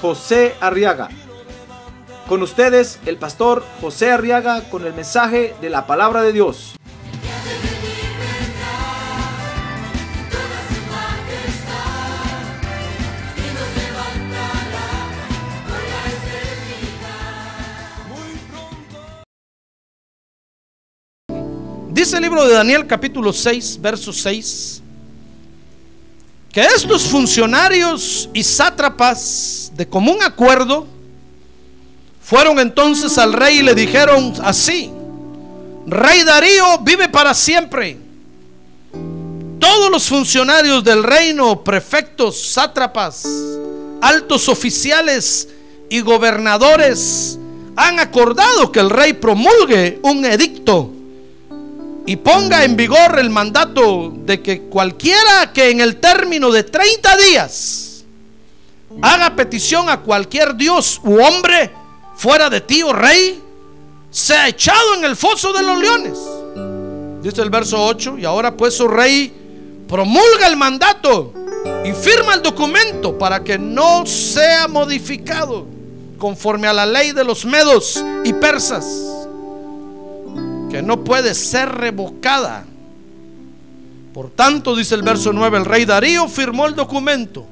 José Arriaga. Con ustedes, el pastor José Arriaga con el mensaje de la palabra de Dios. Dice el libro de Daniel capítulo 6, verso 6, que estos funcionarios y sátrapas de común acuerdo fueron entonces al rey y le dijeron así, Rey Darío vive para siempre. Todos los funcionarios del reino, prefectos, sátrapas, altos oficiales y gobernadores han acordado que el rey promulgue un edicto y ponga en vigor el mandato de que cualquiera que en el término de 30 días haga petición a cualquier dios u hombre fuera de ti, oh rey, sea echado en el foso de los leones. Dice el verso 8, y ahora pues, oh rey, promulga el mandato y firma el documento para que no sea modificado conforme a la ley de los medos y persas no puede ser revocada. Por tanto, dice el verso 9, el rey Darío firmó el documento.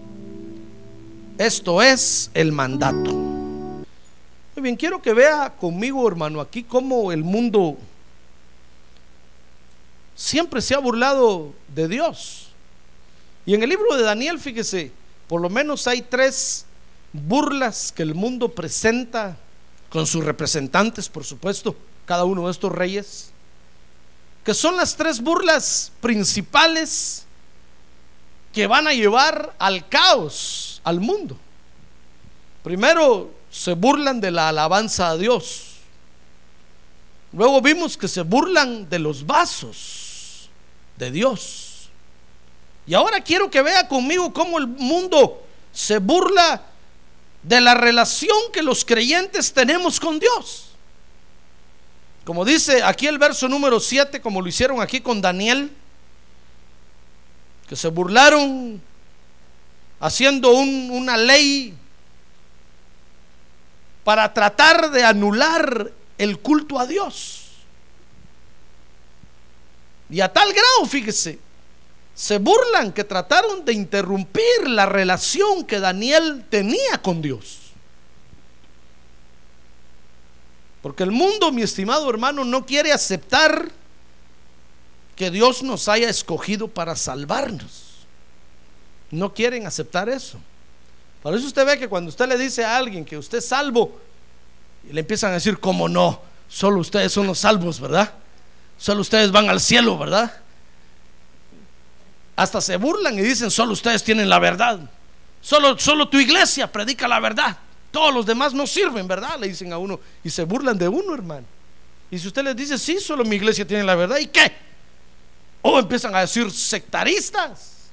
Esto es el mandato. Muy bien, quiero que vea conmigo, hermano, aquí cómo el mundo siempre se ha burlado de Dios. Y en el libro de Daniel, fíjese, por lo menos hay tres burlas que el mundo presenta con sus representantes, por supuesto cada uno de estos reyes, que son las tres burlas principales que van a llevar al caos al mundo. Primero se burlan de la alabanza a Dios. Luego vimos que se burlan de los vasos de Dios. Y ahora quiero que vea conmigo cómo el mundo se burla de la relación que los creyentes tenemos con Dios. Como dice aquí el verso número 7, como lo hicieron aquí con Daniel, que se burlaron haciendo una ley para tratar de anular el culto a Dios. Y a tal grado, fíjese, se burlan que trataron de interrumpir la relación que Daniel tenía con Dios. Porque el mundo, mi estimado hermano, no quiere aceptar que Dios nos haya escogido para salvarnos. No quieren aceptar eso. Por eso usted ve que cuando usted le dice a alguien que usted es salvo, le empiezan a decir, ¿cómo no? Solo ustedes son los salvos, ¿verdad? Solo ustedes van al cielo, ¿verdad? Hasta se burlan y dicen, solo ustedes tienen la verdad. Solo, solo tu iglesia predica la verdad. Todos los demás no sirven, ¿verdad? Le dicen a uno y se burlan de uno, hermano. Y si usted les dice, sí, solo mi iglesia tiene la verdad, ¿y qué? O empiezan a decir sectaristas.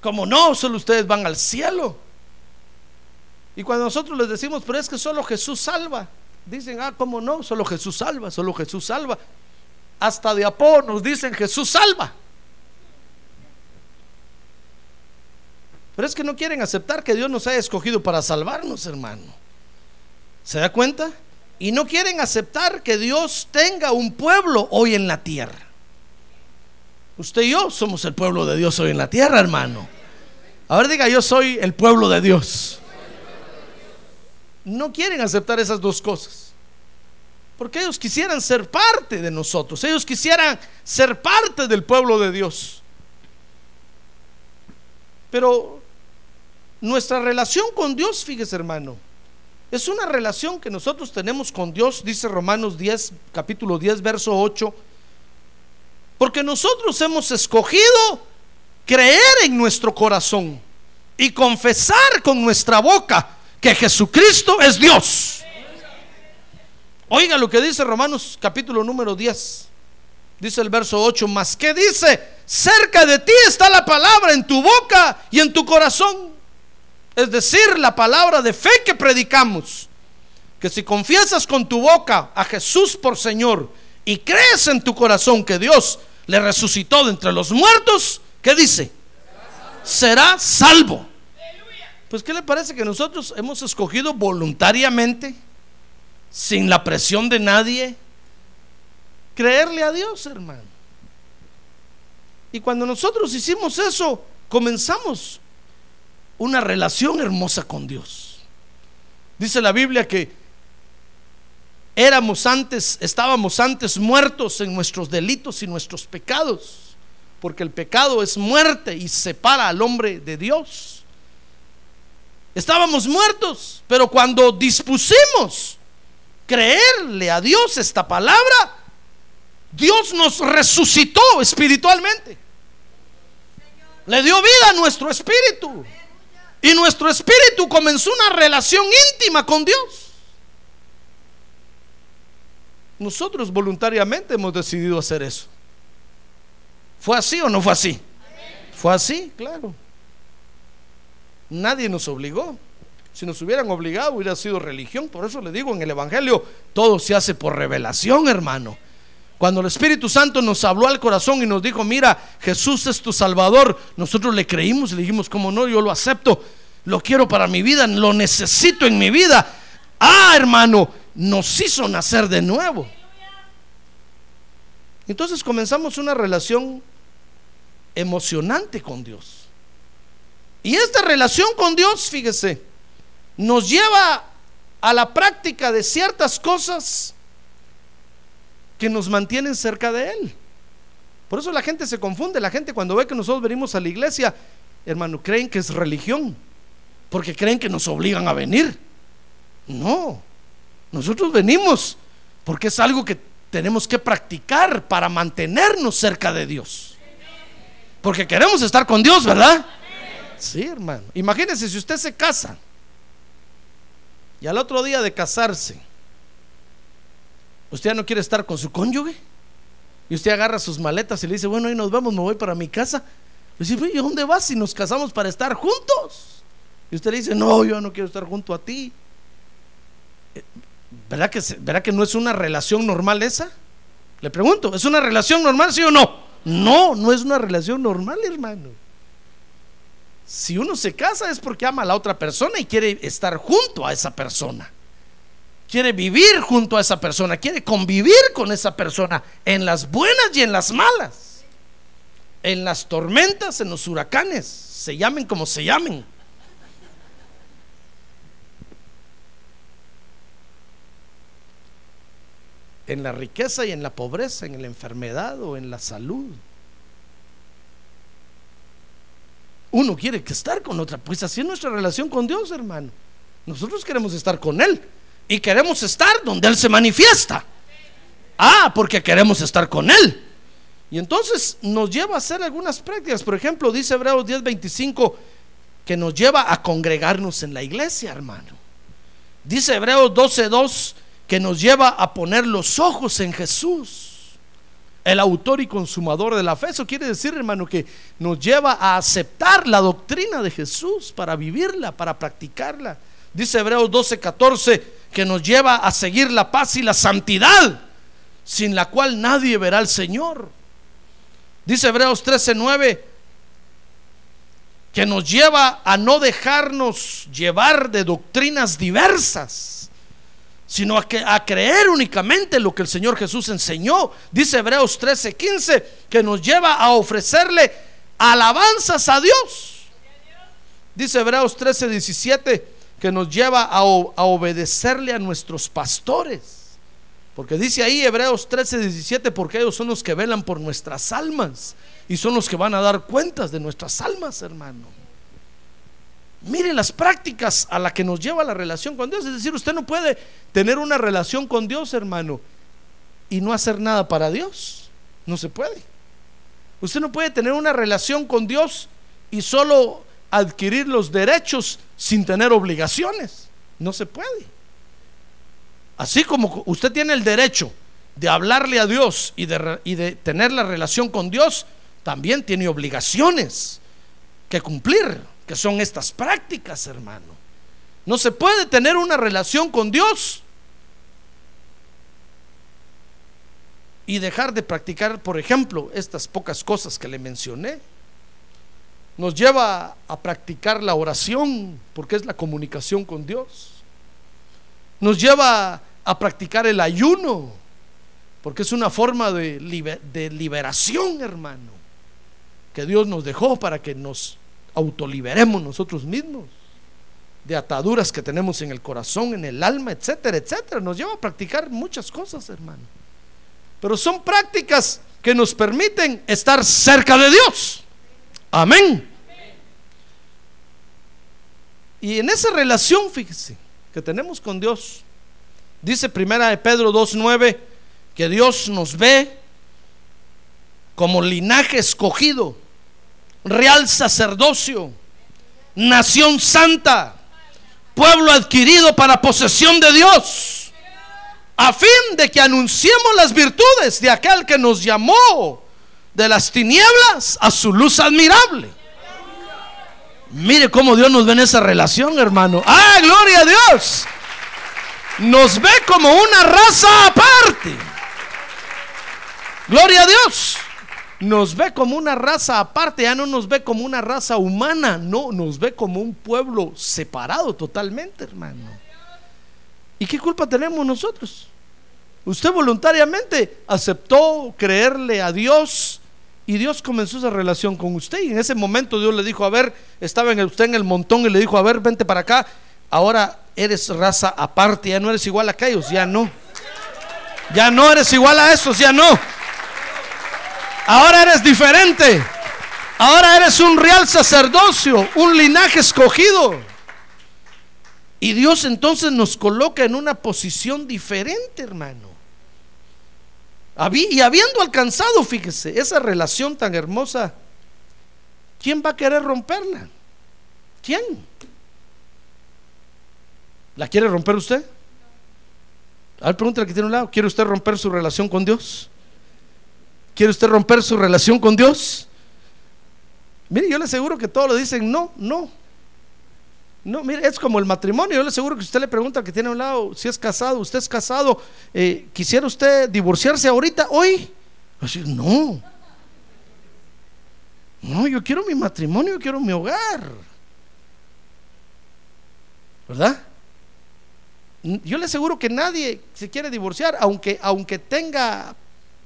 Como no, solo ustedes van al cielo. Y cuando nosotros les decimos, pero es que solo Jesús salva, dicen, ah, ¿cómo no? Solo Jesús salva, solo Jesús salva. Hasta de Apó nos dicen, Jesús salva. Pero es que no quieren aceptar que Dios nos haya escogido para salvarnos, hermano. ¿Se da cuenta? Y no quieren aceptar que Dios tenga un pueblo hoy en la tierra. Usted y yo somos el pueblo de Dios hoy en la tierra, hermano. A ver, diga, yo soy el pueblo de Dios. No quieren aceptar esas dos cosas. Porque ellos quisieran ser parte de nosotros. Ellos quisieran ser parte del pueblo de Dios. Pero nuestra relación con Dios, fíjese hermano, es una relación que nosotros tenemos con Dios, dice Romanos 10, capítulo 10, verso 8, porque nosotros hemos escogido creer en nuestro corazón y confesar con nuestra boca que Jesucristo es Dios. Oiga lo que dice Romanos capítulo número 10. Dice el verso 8, más que dice, cerca de ti está la palabra en tu boca y en tu corazón. Es decir, la palabra de fe que predicamos. Que si confiesas con tu boca a Jesús por Señor y crees en tu corazón que Dios le resucitó de entre los muertos, ¿qué dice? Será salvo. Pues ¿qué le parece que nosotros hemos escogido voluntariamente, sin la presión de nadie, creerle a Dios, hermano? Y cuando nosotros hicimos eso, comenzamos una relación hermosa con Dios. Dice la Biblia que éramos antes, estábamos antes muertos en nuestros delitos y nuestros pecados, porque el pecado es muerte y separa al hombre de Dios. Estábamos muertos, pero cuando dispusimos creerle a Dios esta palabra, Dios nos resucitó espiritualmente. Le dio vida a nuestro espíritu. Y nuestro espíritu comenzó una relación íntima con Dios. Nosotros voluntariamente hemos decidido hacer eso. ¿Fue así o no fue así? Fue así, claro. Nadie nos obligó. Si nos hubieran obligado hubiera sido religión. Por eso le digo en el Evangelio, todo se hace por revelación, hermano. Cuando el Espíritu Santo nos habló al corazón y nos dijo, mira, Jesús es tu Salvador, nosotros le creímos y le dijimos, como no, yo lo acepto, lo quiero para mi vida, lo necesito en mi vida. Ah, hermano, nos hizo nacer de nuevo. Entonces comenzamos una relación emocionante con Dios. Y esta relación con Dios, fíjese, nos lleva a la práctica de ciertas cosas que nos mantienen cerca de Él. Por eso la gente se confunde, la gente cuando ve que nosotros venimos a la iglesia, hermano, creen que es religión, porque creen que nos obligan a venir. No, nosotros venimos porque es algo que tenemos que practicar para mantenernos cerca de Dios. Porque queremos estar con Dios, ¿verdad? Sí, hermano. Imagínese si usted se casa y al otro día de casarse, usted ya no quiere estar con su cónyuge y usted agarra sus maletas y le dice, bueno, ahí nos vamos, me voy para mi casa. Le dice, ¿y dónde vas si nos casamos para estar juntos? Y usted le dice, no, yo no quiero estar junto a ti. Eh, ¿Verdad que, ¿Verdad que no es una relación normal esa? Le pregunto, ¿es una relación normal, sí o no? No, no es una relación normal, hermano. Si uno se casa es porque ama a la otra persona y quiere estar junto a esa persona. Quiere vivir junto a esa persona, quiere convivir con esa persona en las buenas y en las malas. En las tormentas, en los huracanes, se llamen como se llamen. En la riqueza y en la pobreza, en la enfermedad o en la salud. uno quiere estar con otra. Pues así es nuestra relación con Dios, hermano. Nosotros queremos estar con Él y queremos estar donde Él se manifiesta. Ah, porque queremos estar con Él. Y entonces nos lleva a hacer algunas prácticas. Por ejemplo, dice Hebreos 10:25 que nos lleva a congregarnos en la iglesia, hermano. Dice Hebreos 12:2 que nos lleva a poner los ojos en Jesús el autor y consumador de la fe. Eso quiere decir, hermano, que nos lleva a aceptar la doctrina de Jesús para vivirla, para practicarla. Dice Hebreos 12, 14, que nos lleva a seguir la paz y la santidad, sin la cual nadie verá al Señor. Dice Hebreos 13, 9, que nos lleva a no dejarnos llevar de doctrinas diversas sino a, que, a creer únicamente lo que el Señor Jesús enseñó. Dice Hebreos 13, 15, que nos lleva a ofrecerle alabanzas a Dios. Dice Hebreos 13, 17, que nos lleva a, obedecerle a nuestros pastores. Porque dice ahí Hebreos 13, 17, porque ellos son los que velan por nuestras almas y son los que van a dar cuentas de nuestras almas, hermano. Mire las prácticas a la que nos lleva la relación con Dios. Es decir, usted no puede tener una relación con Dios, hermano, y no hacer nada para Dios. No se puede. Usted no puede tener una relación con Dios y solo adquirir los derechos sin tener obligaciones. No se puede. Así como usted tiene el derecho de hablarle a Dios y de, tener la relación con Dios, también tiene obligaciones que cumplir, que son estas prácticas, hermano. No se puede tener una relación con Dios y dejar de practicar, por ejemplo, estas pocas cosas que le mencioné. Nos lleva a practicar la oración, porque es la comunicación con Dios. Nos lleva a practicar el ayuno, porque es una forma de, liberación, hermano, que Dios nos dejó para que nos autoliberemos nosotros mismos de ataduras que tenemos en el corazón, en el alma, etcétera, etcétera. Nos lleva a practicar muchas cosas, hermano. Pero son prácticas que nos permiten estar cerca de Dios. Amén. Y en esa relación, fíjese, que tenemos con Dios, dice primera de Pedro 2.9, que Dios nos ve como linaje escogido, real sacerdocio, nación santa, pueblo adquirido para posesión de Dios, a fin de que anunciemos las virtudes de aquel que nos llamó de las tinieblas a su luz admirable. Mire cómo Dios nos ve en esa relación, hermano. Ah, gloria a Dios. Nos ve como una raza aparte. Gloria a Dios nos ve como una raza aparte, ya no nos ve como una raza humana, no, nos ve como un pueblo separado totalmente, hermano. ¿Y qué culpa tenemos nosotros? Usted voluntariamente aceptó creerle a Dios y Dios comenzó esa relación con usted y en ese momento Dios le dijo, a ver, estaba en usted en el montón y le dijo, a ver, vente para acá, ahora eres raza aparte, ya no eres igual a aquellos, ya no. Ya no eres igual a esos, ya no. Ahora eres diferente. Ahora eres un real sacerdocio, un linaje escogido. Y Dios entonces nos coloca en una posición diferente, hermano. Y habiendo alcanzado, fíjese, esa relación tan hermosa, ¿quién va a querer romperla? ¿Quién? ¿La quiere romper usted? A ver, que tiene un lado. ¿Quiere usted romper su relación con Dios? ¿Quiere usted romper su relación con Dios? Mire, yo le aseguro que todos le dicen no, no. No, mire, es como el matrimonio. Yo le aseguro que usted le pregunta que tiene a un lado si es casado, usted es casado, eh, ¿quisiera usted divorciarse ahorita, hoy? Así, no. No, yo quiero mi matrimonio, yo quiero mi hogar. ¿Verdad? Yo le aseguro que nadie se quiere divorciar, aunque, aunque tenga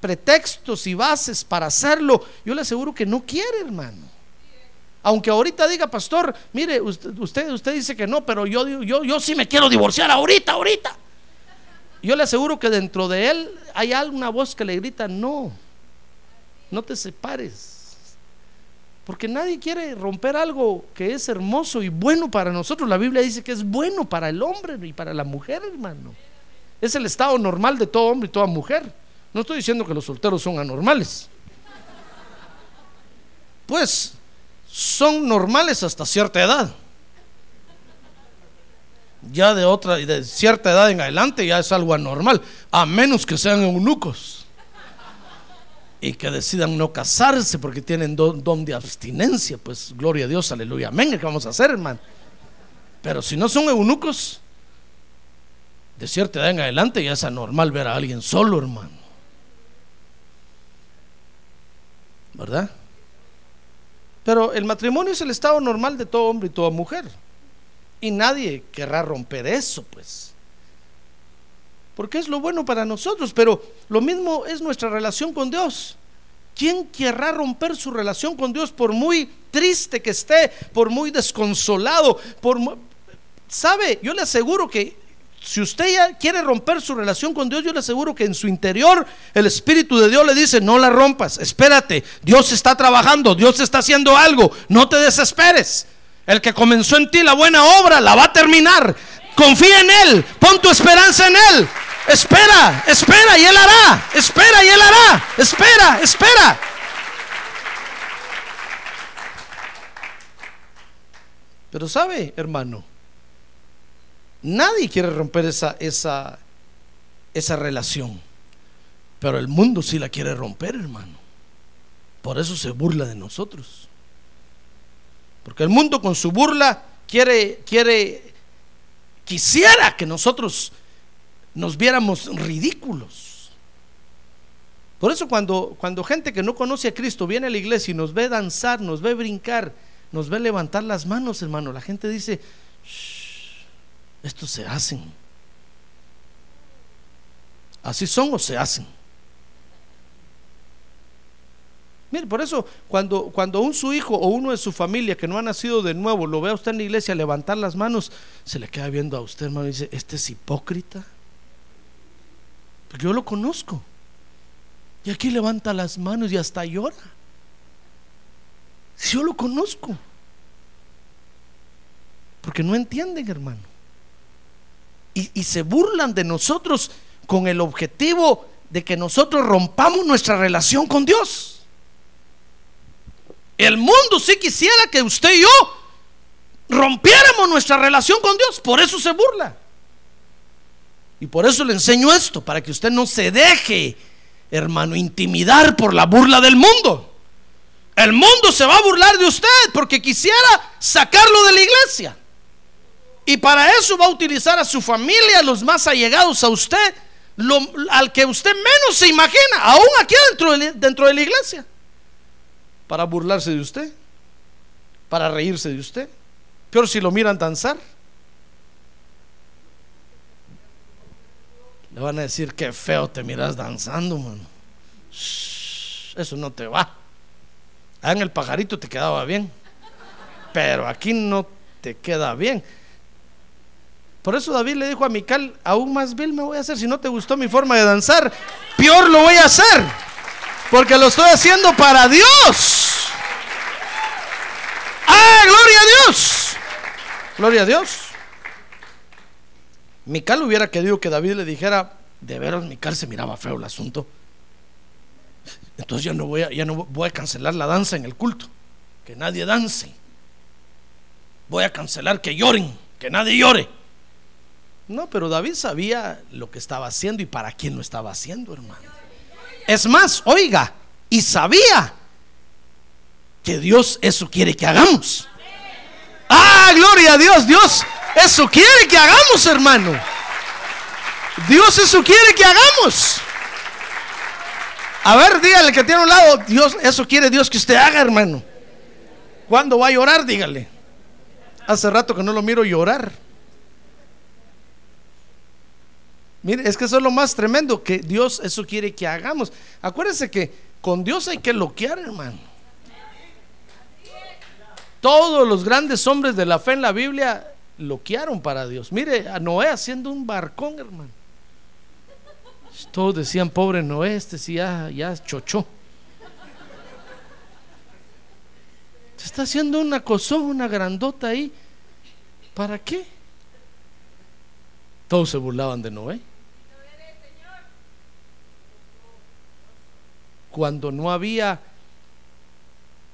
pretextos y bases para hacerlo, yo le aseguro que no quiere, hermano. Aunque ahorita diga, pastor, mire, usted, usted, dice que no, pero yo, yo, yo sí me quiero divorciar ahorita, ahorita. Yo le aseguro que dentro de él hay alguna voz que le grita, no, no te separes. Porque nadie quiere romper algo que es hermoso y bueno para nosotros. La Biblia dice que es bueno para el hombre y para la mujer, hermano. Es el estado normal de todo hombre y toda mujer. No estoy diciendo que los solteros son anormales. Pues son normales hasta cierta edad. Ya de otra, de cierta edad en adelante ya es algo anormal, a menos que sean eunucos y que decidan no casarse porque tienen don, de abstinencia. Pues gloria a Dios, aleluya, amén. ¿Qué vamos a hacer, hermano? Pero si no son eunucos, de cierta edad en adelante ya es anormal ver a alguien solo, hermano. ¿verdad? Pero el matrimonio es el estado normal de todo hombre y toda mujer. Y nadie querrá romper eso, pues. Porque es lo bueno para nosotros, pero lo mismo es nuestra relación con Dios. ¿Quién querrá romper su relación con Dios por muy triste que esté, por muy desconsolado, por sabe, yo le aseguro que si usted ya quiere romper su relación con Dios, yo le aseguro que en su interior el Espíritu de Dios le dice, no la rompas, espérate, Dios está trabajando, Dios está haciendo algo, no te desesperes. El que comenzó en ti la buena obra la va a terminar. Confía en Él, pon tu esperanza en Él. Espera, espera y Él hará. Espera y Él hará. Espera, espera. Pero sabe, hermano, nadie quiere romper esa, esa, esa relación. Pero el mundo sí la quiere romper, hermano. Por eso se burla de nosotros. Porque el mundo con su burla quiere, quiere, quisiera que nosotros nos viéramos ridículos. Por eso cuando, cuando gente que no conoce a Cristo viene a la iglesia y nos ve danzar, nos ve brincar, nos ve levantar las manos, hermano, la gente dice, estos se hacen. Así son o se hacen. Mire, por eso cuando, cuando un su hijo o uno de su familia que no ha nacido de nuevo lo ve a usted en la iglesia levantar las manos, se le queda viendo a usted, hermano, y dice, este es hipócrita. Porque yo lo conozco. Y aquí levanta las manos y hasta llora. Si yo lo conozco. Porque no entienden, hermano. Y, se burlan de nosotros con el objetivo de que nosotros rompamos nuestra relación con Dios. El mundo sí quisiera que usted y yo rompiéramos nuestra relación con Dios. Por eso se burla. Y por eso le enseño esto, para que usted no se deje, hermano, intimidar por la burla del mundo. El mundo se va a burlar de usted porque quisiera sacarlo de la iglesia. Y para eso va a utilizar a su familia, los más allegados a usted, al que usted menos se imagina, aún aquí dentro de la iglesia para burlarse de usted, para reírse de usted. Peor si lo miran danzar. Le van a decir que feo te miras danzando, mano. eso no te va. Ah, en el pajarito te quedaba bien, pero aquí no te queda bien. Por eso David le dijo a Mical, aún más vil me voy a hacer. Si no te gustó mi forma de danzar, peor lo voy a hacer. Porque lo estoy haciendo para Dios. ¡Ah, gloria a Dios! Gloria a Dios. Mical hubiera querido que David le dijera, de veras Mical se miraba feo el asunto. Entonces ya no voy a, ya no voy a cancelar la danza en el culto. Que nadie dance. Voy a cancelar que lloren, que nadie llore. No, pero David sabía lo que estaba haciendo y para quién lo estaba haciendo, hermano. Es más, oiga, y sabía que Dios eso quiere que hagamos. Ah, gloria a Dios, Dios eso quiere que hagamos, hermano. Dios eso quiere que hagamos. A ver, dígale que tiene un lado, Dios, eso quiere Dios que usted haga, hermano. ¿Cuándo va a llorar? Dígale. Hace rato que no lo miro llorar. Mire, es que eso es lo más tremendo, que Dios eso quiere que hagamos. Acuérdense que con Dios hay que loquear, hermano. Todos los grandes hombres de la fe en la Biblia loquearon para Dios. Mire a Noé haciendo un barcón, hermano. Todos decían, pobre Noé, este sí ya, ya chochó. Se está haciendo una cosón, una grandota ahí. ¿Para qué? Todos se burlaban de Noé. Cuando no había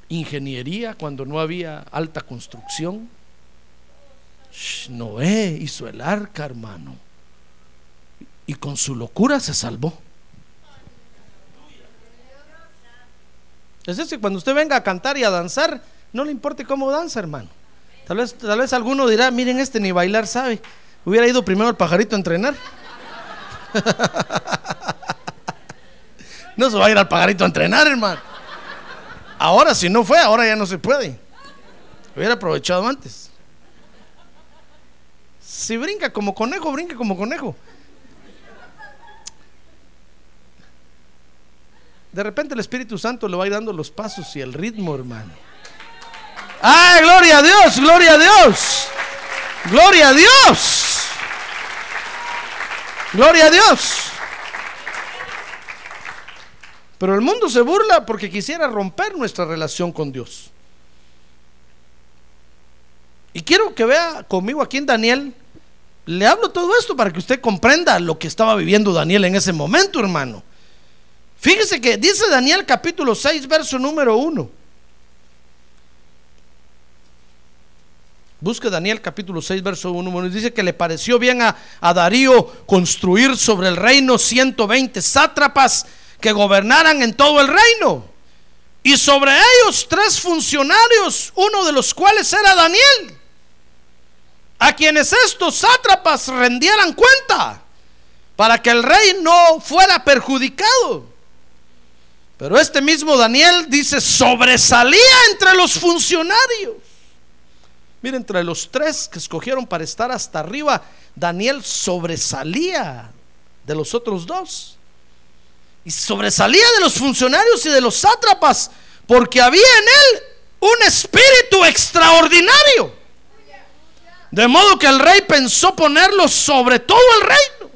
ingeniería, cuando no había alta construcción. Noé hizo el arca, hermano. Y con su locura se salvó. Es decir, cuando usted venga a cantar y a danzar, no le importe cómo danza, hermano. Tal vez, tal vez alguno dirá, miren este ni bailar sabe. Hubiera ido primero el pajarito a entrenar. no se va a ir al pajarito a entrenar, hermano. Ahora, si no fue, ahora ya no se puede. Hubiera aprovechado antes. Si brinca como conejo, brinca como conejo. De repente el Espíritu Santo le va a ir dando los pasos y el ritmo, hermano. ¡Ay, gloria a Dios! ¡Gloria a Dios! ¡Gloria a Dios! ¡Gloria a Dios! Pero el mundo se burla porque quisiera romper nuestra relación con Dios. Y quiero que vea conmigo aquí en Daniel. Le hablo todo esto para que usted comprenda lo que estaba viviendo Daniel en ese momento, hermano. Fíjese que dice Daniel capítulo 6, verso número 1. Busque Daniel capítulo 6, verso 1. Dice que le pareció bien a, a Darío construir sobre el reino 120 sátrapas que gobernaran en todo el reino. Y sobre ellos tres funcionarios, uno de los cuales era Daniel, a quienes estos sátrapas rendieran cuenta, para que el rey no fuera perjudicado. Pero este mismo Daniel dice, sobresalía entre los funcionarios. Miren, entre los tres que escogieron para estar hasta arriba, Daniel sobresalía de los otros dos. Y sobresalía de los funcionarios y de los sátrapas, porque había en él un espíritu extraordinario. De modo que el rey pensó ponerlo sobre todo el reino.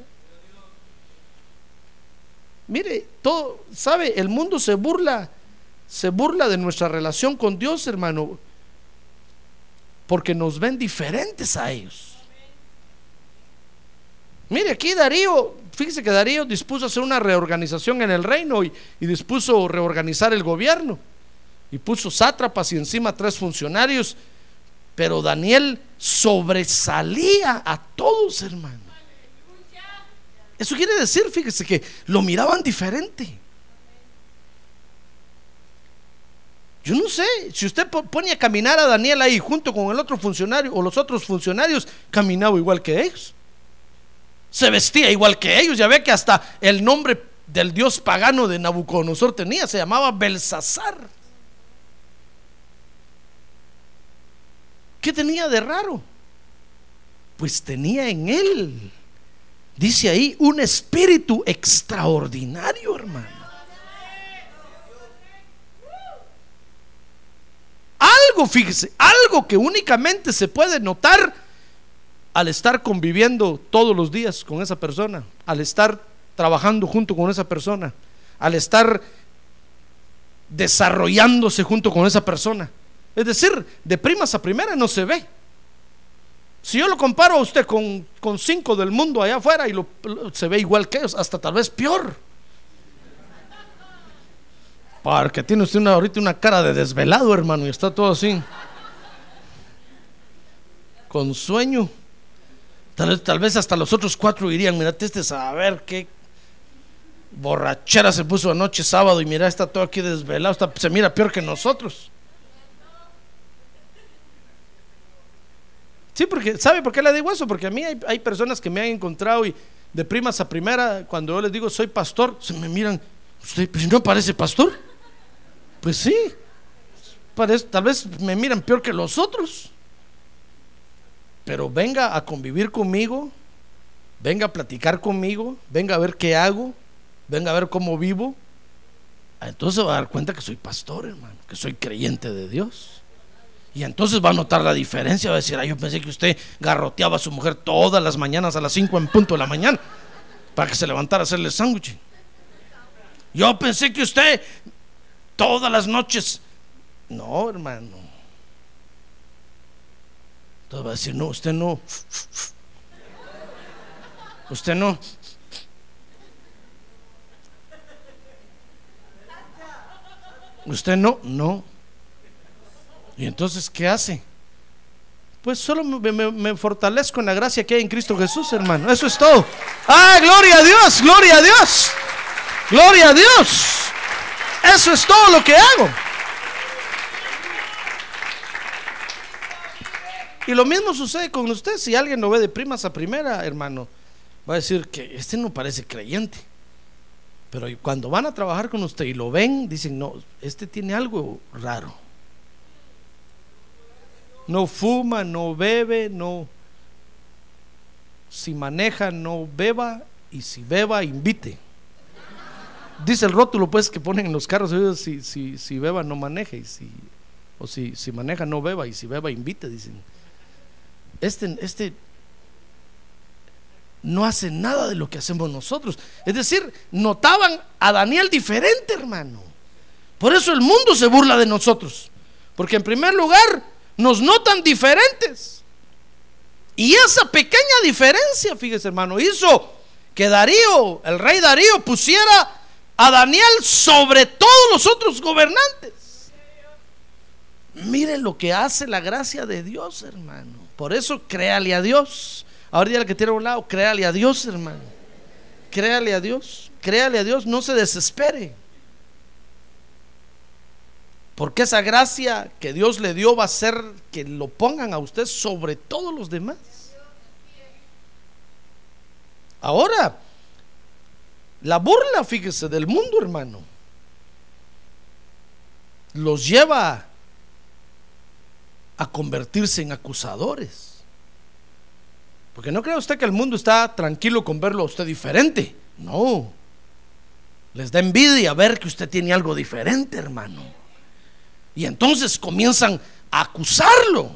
Mire, todo, sabe, el mundo se burla, se burla de nuestra relación con Dios, hermano, porque nos ven diferentes a ellos. Mire, aquí Darío, fíjese que Darío dispuso hacer una reorganización en el reino y, y dispuso reorganizar el gobierno. Y puso sátrapas y encima tres funcionarios. Pero Daniel sobresalía a todos, hermano. Eso quiere decir, fíjese que lo miraban diferente. Yo no sé, si usted pone a caminar a Daniel ahí junto con el otro funcionario o los otros funcionarios, caminaba igual que ellos. Se vestía igual que ellos. Ya ve que hasta el nombre del dios pagano de Nabucodonosor tenía, se llamaba Belsasar. ¿Qué tenía de raro? Pues tenía en él Dice ahí un espíritu extraordinario, hermano. Algo, fíjese, algo que únicamente se puede notar al estar conviviendo todos los días con esa persona, al estar trabajando junto con esa persona, al estar desarrollándose junto con esa persona. Es decir, de primas a primera no se ve. Si yo lo comparo a usted con, cinco del mundo allá afuera y lo, se ve igual que ellos, hasta tal vez peor. Porque tiene usted una, ahorita una cara de desvelado, hermano, y está todo así. Con sueño. Tal, tal vez hasta los otros cuatro dirían, mira, este a ver qué borrachera se puso anoche sábado y mira, está todo aquí desvelado, se mira peor que nosotros. Sí, porque, ¿sabe por qué le digo eso? Porque a mí hay, personas que me han encontrado y de primas a primera, cuando yo les digo soy pastor, se me miran, ¿usted pues, no parece pastor? Pues sí, parece, tal vez me miran peor que los otros. Pero venga a convivir conmigo, venga a platicar conmigo, venga a ver qué hago, venga a ver cómo vivo. Entonces va a dar cuenta que soy pastor, hermano, que soy creyente de Dios. Y entonces va a notar la diferencia, va a decir, yo pensé que usted garroteaba a su mujer todas las mañanas a las 5 en punto de la mañana para que se levantara a hacerle sándwich. Yo pensé que usted todas las noches... No, hermano. Entonces va a decir, no, usted no. Usted no. Usted no, no. ¿Y entonces qué hace? Pues solo me, fortalezco en la gracia que hay en Cristo Jesús, hermano. Eso es todo. ¡Ah, gloria a Dios! ¡Gloria a Dios! ¡Gloria a Dios! Eso es todo lo que hago. Y lo mismo sucede con usted. Si alguien lo ve de primas a primera, hermano, va a decir que este no parece creyente. Pero cuando van a trabajar con usted y lo ven, dicen, no, este tiene algo raro no fuma, no bebe, no... Si maneja, no beba y si beba, invite. Dice el rótulo pues que ponen en los carros, si, si, si beba, no maneje, y si, o si, si maneja, no beba, y si beba, invite, dicen. Este, este no hace nada de lo que hacemos nosotros. Es decir, notaban a Daniel diferente, hermano. Por eso el mundo se burla de nosotros. Porque en primer lugar, nos notan diferentes. Y esa pequeña diferencia, fíjese hermano, hizo que Darío, el rey Darío, pusiera a Daniel sobre todos los otros gobernantes. Miren lo que hace la gracia de Dios, hermano. Por eso créale a Dios. Ahora ya que tiene a un lado, créale a Dios, hermano. Créale a Dios. Créale a Dios, no se desespere. Porque esa gracia que Dios le dio va a ser que lo pongan a usted sobre todos los demás. Ahora, la burla, fíjese, del mundo, hermano, los lleva a convertirse en acusadores. Porque no crea usted que el mundo está tranquilo con verlo a usted diferente. No. Les da envidia ver que usted tiene algo diferente, hermano. Y entonces comienzan a acusarlo.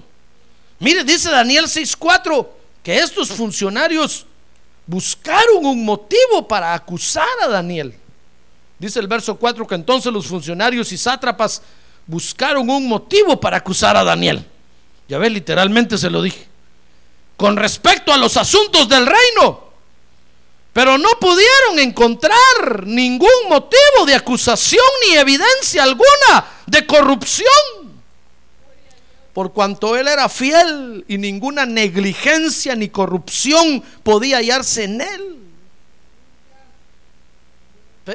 Mire, dice Daniel 6:4 que estos funcionarios buscaron un motivo para acusar a Daniel. Dice el verso 4 que entonces los funcionarios y sátrapas buscaron un motivo para acusar a Daniel. Ya ve, literalmente se lo dije. Con respecto a los asuntos del reino. Pero no pudieron encontrar ningún motivo de acusación ni evidencia alguna de corrupción. Por cuanto él era fiel y ninguna negligencia ni corrupción podía hallarse en él.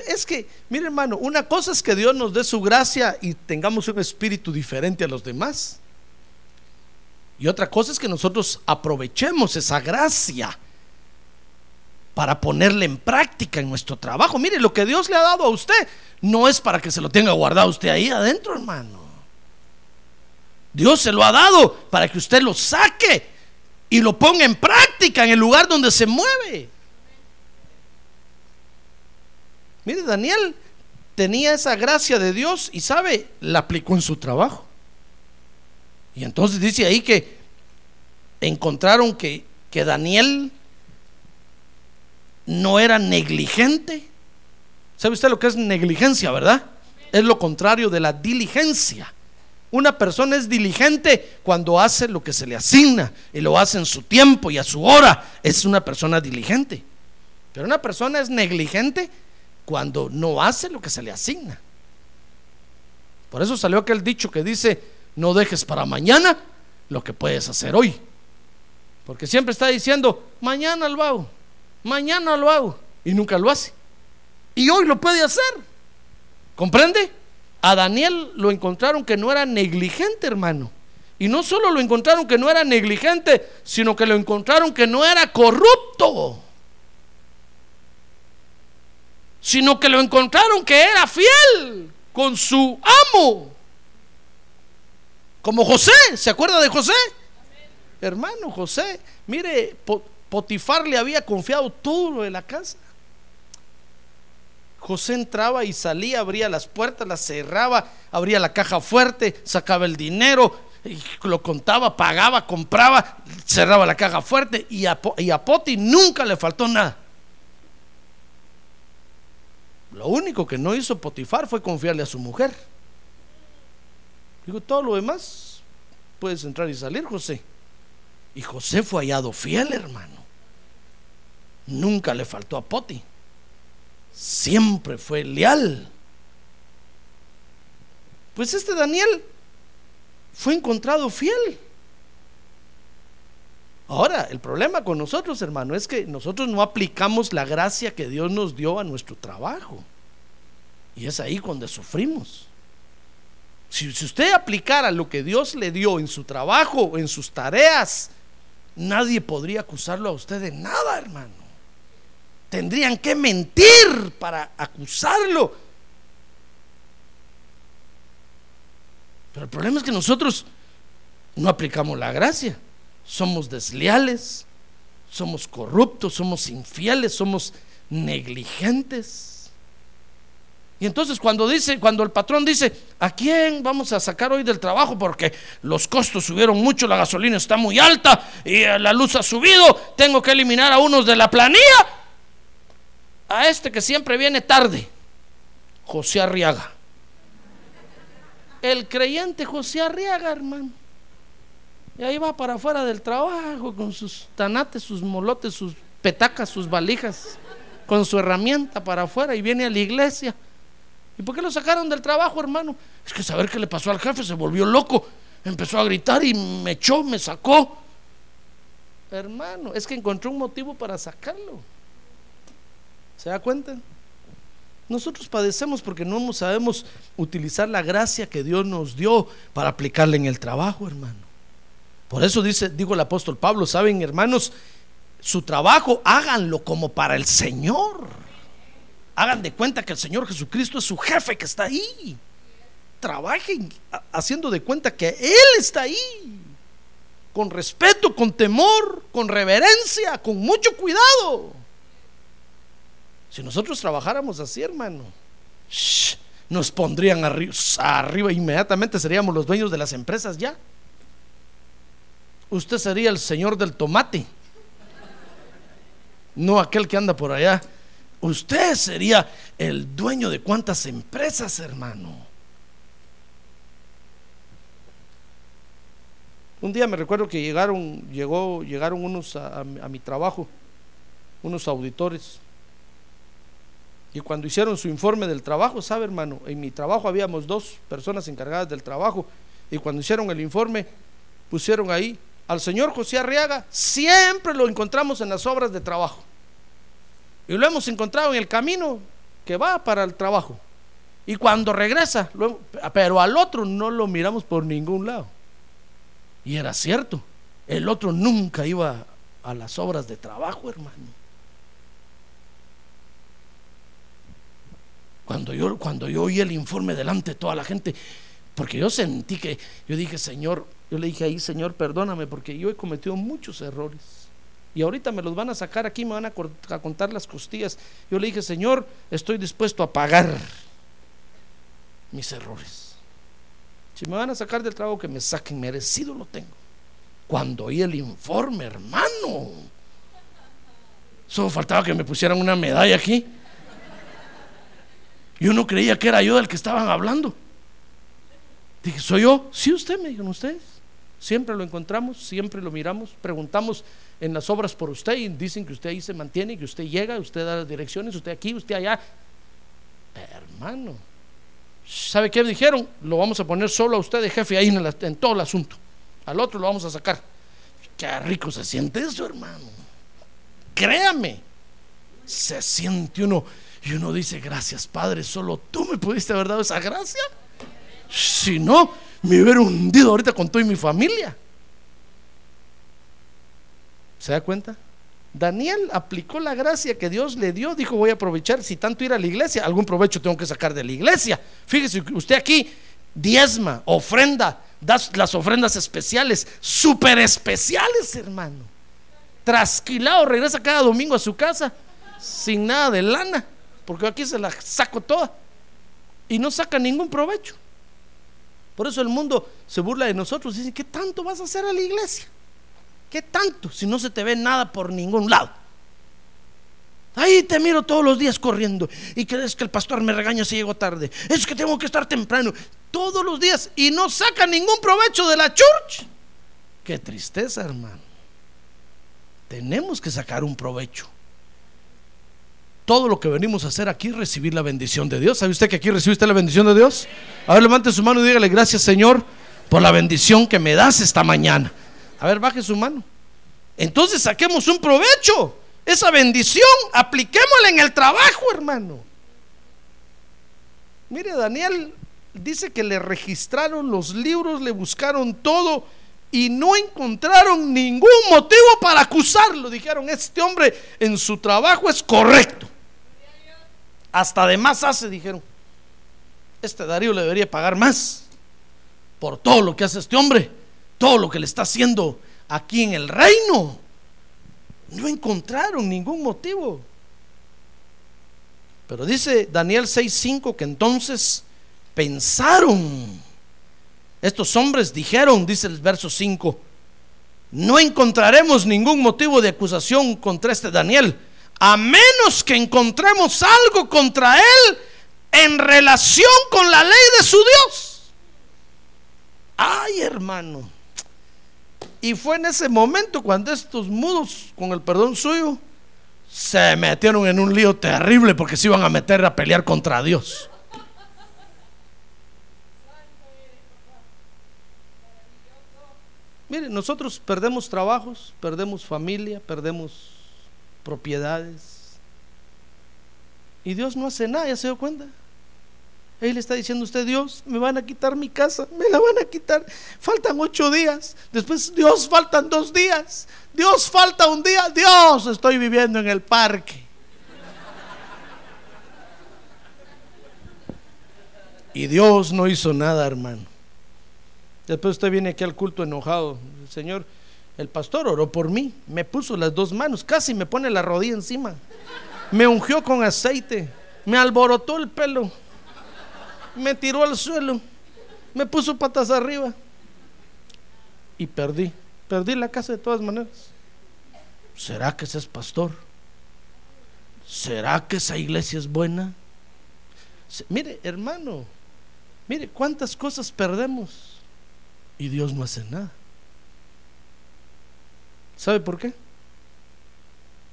Es que, mire hermano, una cosa es que Dios nos dé su gracia y tengamos un espíritu diferente a los demás. Y otra cosa es que nosotros aprovechemos esa gracia para ponerla en práctica en nuestro trabajo. Mire, lo que Dios le ha dado a usted no es para que se lo tenga guardado usted ahí adentro, hermano. Dios se lo ha dado para que usted lo saque y lo ponga en práctica en el lugar donde se mueve. Mire, Daniel tenía esa gracia de Dios y sabe, la aplicó en su trabajo. Y entonces dice ahí que encontraron que, que Daniel no era negligente. ¿Sabe usted lo que es negligencia, verdad? Es lo contrario de la diligencia. Una persona es diligente cuando hace lo que se le asigna y lo hace en su tiempo y a su hora. Es una persona diligente. Pero una persona es negligente cuando no hace lo que se le asigna. Por eso salió aquel dicho que dice, no dejes para mañana lo que puedes hacer hoy. Porque siempre está diciendo, mañana lo hago, mañana lo hago, y nunca lo hace. Y hoy lo puede hacer. ¿Comprende? A Daniel lo encontraron que no era negligente, hermano. Y no solo lo encontraron que no era negligente, sino que lo encontraron que no era corrupto. Sino que lo encontraron que era fiel con su amo. Como José, ¿se acuerda de José? Hermano José, mire, Potifar le había confiado todo lo de la casa. José entraba y salía, abría las puertas, las cerraba, abría la caja fuerte, sacaba el dinero, lo contaba, pagaba, compraba, cerraba la caja fuerte y a, y a Poti nunca le faltó nada. Lo único que no hizo Potifar fue confiarle a su mujer. Digo, todo lo demás puedes entrar y salir, José. Y José fue hallado fiel, hermano. Nunca le faltó a Poti. Siempre fue leal. Pues este Daniel fue encontrado fiel. Ahora, el problema con nosotros, hermano, es que nosotros no aplicamos la gracia que Dios nos dio a nuestro trabajo. Y es ahí donde sufrimos. Si, usted aplicara lo que Dios le dio en su trabajo, en sus tareas, nadie podría acusarlo a usted de nada, hermano. Tendrían que mentir para acusarlo. Pero el problema es que nosotros no aplicamos la gracia. Somos desleales, somos corruptos, somos infieles, somos negligentes. Y entonces cuando dice, cuando el patrón dice, ¿a quién vamos a sacar hoy del trabajo? Porque los costos subieron mucho, la gasolina está muy alta y la luz ha subido, tengo que eliminar a unos de la planilla. A este que siempre viene tarde, José Arriaga. El creyente José Arriaga, hermano. Y ahí va para afuera del trabajo con sus tanates, sus molotes, sus petacas, sus valijas, con su herramienta para afuera y viene a la iglesia ¿Y por qué lo sacaron del trabajo, hermano? Es que saber qué le pasó al jefe, se volvió loco. Empezó a gritar y me echó, me sacó. Hermano, es que encontró un motivo para sacarlo. ¿Se da cuenta? Nosotros padecemos porque no sabemos utilizar la gracia que Dios nos dio para aplicarla en el trabajo, hermano. Por eso dice, digo el apóstol Pablo, saben, hermanos, su trabajo háganlo como para el Señor. Hagan de cuenta que el Señor Jesucristo es su jefe que está ahí. Trabajen haciendo de cuenta que Él está ahí. Con respeto, con temor, con reverencia, con mucho cuidado. Si nosotros trabajáramos así, hermano, nos pondrían arriba, inmediatamente, seríamos los dueños de las empresas ya. Usted sería el señor del tomate, no aquel que anda por allá. Usted sería el dueño de cuántas empresas, hermano. Un día me recuerdo que llegaron, llegó, llegaron unos a mi trabajo, unos auditores y cuando hicieron su informe del trabajo, sabe hermano, en mi trabajo habíamos dos personas encargadas del trabajo. Y cuando hicieron el informe, pusieron ahí al señor José Arriaga, siempre lo encontramos en las obras de trabajo. Y lo hemos encontrado en el camino que va para el trabajo. Y cuando regresa, pero al otro no lo miramos por ningún lado. Y era cierto, el otro nunca iba a las obras de trabajo, hermano. Cuando yo, cuando yo oí el informe delante de toda la gente, porque yo sentí que, yo dije, Señor, yo le dije ahí, Señor, perdóname, porque yo he cometido muchos errores. Y ahorita me los van a sacar aquí, me van a, contar las costillas. Yo le dije, Señor, estoy dispuesto a pagar mis errores. Si me van a sacar del trabajo, que me saquen, merecido lo tengo. Cuando oí el informe, hermano, solo faltaba que me pusieran una medalla aquí. Y uno creía que era yo del que estaban hablando. Dije, ¿soy yo? Sí, usted, me dijeron ustedes. Siempre lo encontramos, siempre lo miramos, preguntamos en las obras por usted y dicen que usted ahí se mantiene, que usted llega, usted da las direcciones, usted aquí, usted allá. Hermano, ¿sabe qué dijeron? Lo vamos a poner solo a usted de jefe ahí en, en todo el asunto. Al otro lo vamos a sacar. Qué rico se siente eso, hermano. Créame, se siente uno y uno dice, gracias Padre, solo tú me pudiste haber dado esa gracia. Si no, me hubiera hundido ahorita con toda mi familia. ¿Se da cuenta? Daniel aplicó la gracia que Dios le dio, dijo voy a aprovechar, si tanto ir a la iglesia, algún provecho tengo que sacar de la iglesia. Fíjese, usted aquí diezma, ofrenda, das las ofrendas especiales, súper especiales, hermano. Trasquilado, regresa cada domingo a su casa sin nada de lana porque aquí se la saco toda y no saca ningún provecho. Por eso el mundo se burla de nosotros dice, ¿qué tanto vas a hacer a la iglesia? ¿Qué tanto si no se te ve nada por ningún lado? Ahí te miro todos los días corriendo y crees que el pastor me regaña si llego tarde. Es que tengo que estar temprano todos los días y no saca ningún provecho de la church. Qué tristeza, hermano. Tenemos que sacar un provecho todo lo que venimos a hacer aquí recibir la bendición de Dios. ¿Sabe usted que aquí recibe usted la bendición de Dios? A ver, levante su mano y dígale gracias Señor por la bendición que me das esta mañana. A ver, baje su mano. Entonces saquemos un provecho. Esa bendición, apliquémosla en el trabajo, hermano. Mire, Daniel dice que le registraron los libros, le buscaron todo y no encontraron ningún motivo para acusarlo. Dijeron, este hombre en su trabajo es correcto. Hasta de más hace, dijeron. Este Darío le debería pagar más por todo lo que hace este hombre, todo lo que le está haciendo aquí en el reino. No encontraron ningún motivo. Pero dice Daniel 6:5 que entonces pensaron. Estos hombres dijeron, dice el verso 5, no encontraremos ningún motivo de acusación contra este Daniel a menos que encontremos algo contra Él en relación con la ley de su Dios. Ay, hermano. Y fue en ese momento cuando estos mudos, con el perdón suyo, se metieron en un lío terrible porque se iban a meter a pelear contra Dios. Mire, nosotros perdemos trabajos, perdemos familia, perdemos propiedades. Y Dios no hace nada, ¿ya se dio cuenta? Él le está diciendo usted, Dios, me van a quitar mi casa, me la van a quitar. Faltan ocho días. Después, Dios, faltan dos días. Dios, falta un día. Dios, estoy viviendo en el parque. Y Dios no hizo nada, hermano. Después usted viene aquí al culto enojado. Señor, el pastor oró por mí, me puso las dos manos, casi me pone la rodilla encima. Me ungió con aceite, me alborotó el pelo me tiró al suelo, me puso patas arriba y perdí, perdí la casa de todas maneras. ¿Será que ese es pastor? ¿Será que esa iglesia es buena? Mire, hermano, mire cuántas cosas perdemos y Dios no hace nada. ¿Sabe por qué?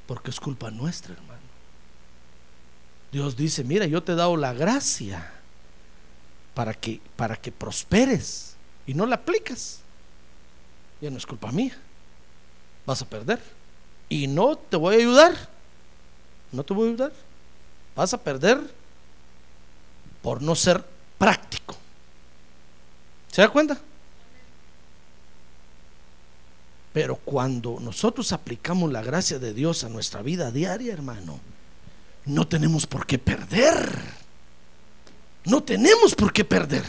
Porque es culpa nuestra, hermano. Dios dice, mira, yo te he dado la gracia para que, para que prosperes y no la aplicas, ya no es culpa mía. Vas a perder. Y no te voy a ayudar. No te voy a ayudar. Vas a perder por no ser práctico. ¿Se da cuenta? Pero cuando nosotros aplicamos la gracia de Dios a nuestra vida diaria, hermano, no tenemos por qué perder. No tenemos por qué perder.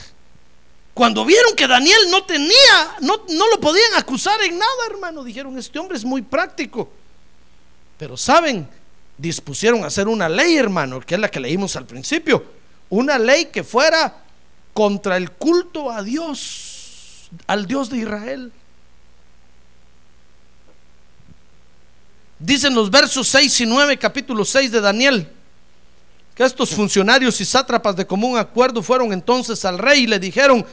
Cuando vieron que Daniel no tenía, no, no lo podían acusar en nada, hermano, dijeron, este hombre es muy práctico. Pero saben, dispusieron a hacer una ley, hermano, que es la que leímos al principio. Una ley que fuera contra el culto a Dios, al Dios de Israel. Dicen los versos 6 y 9, capítulo 6 de Daniel que estos funcionarios y sátrapas de común acuerdo fueron entonces al rey y le dijeron,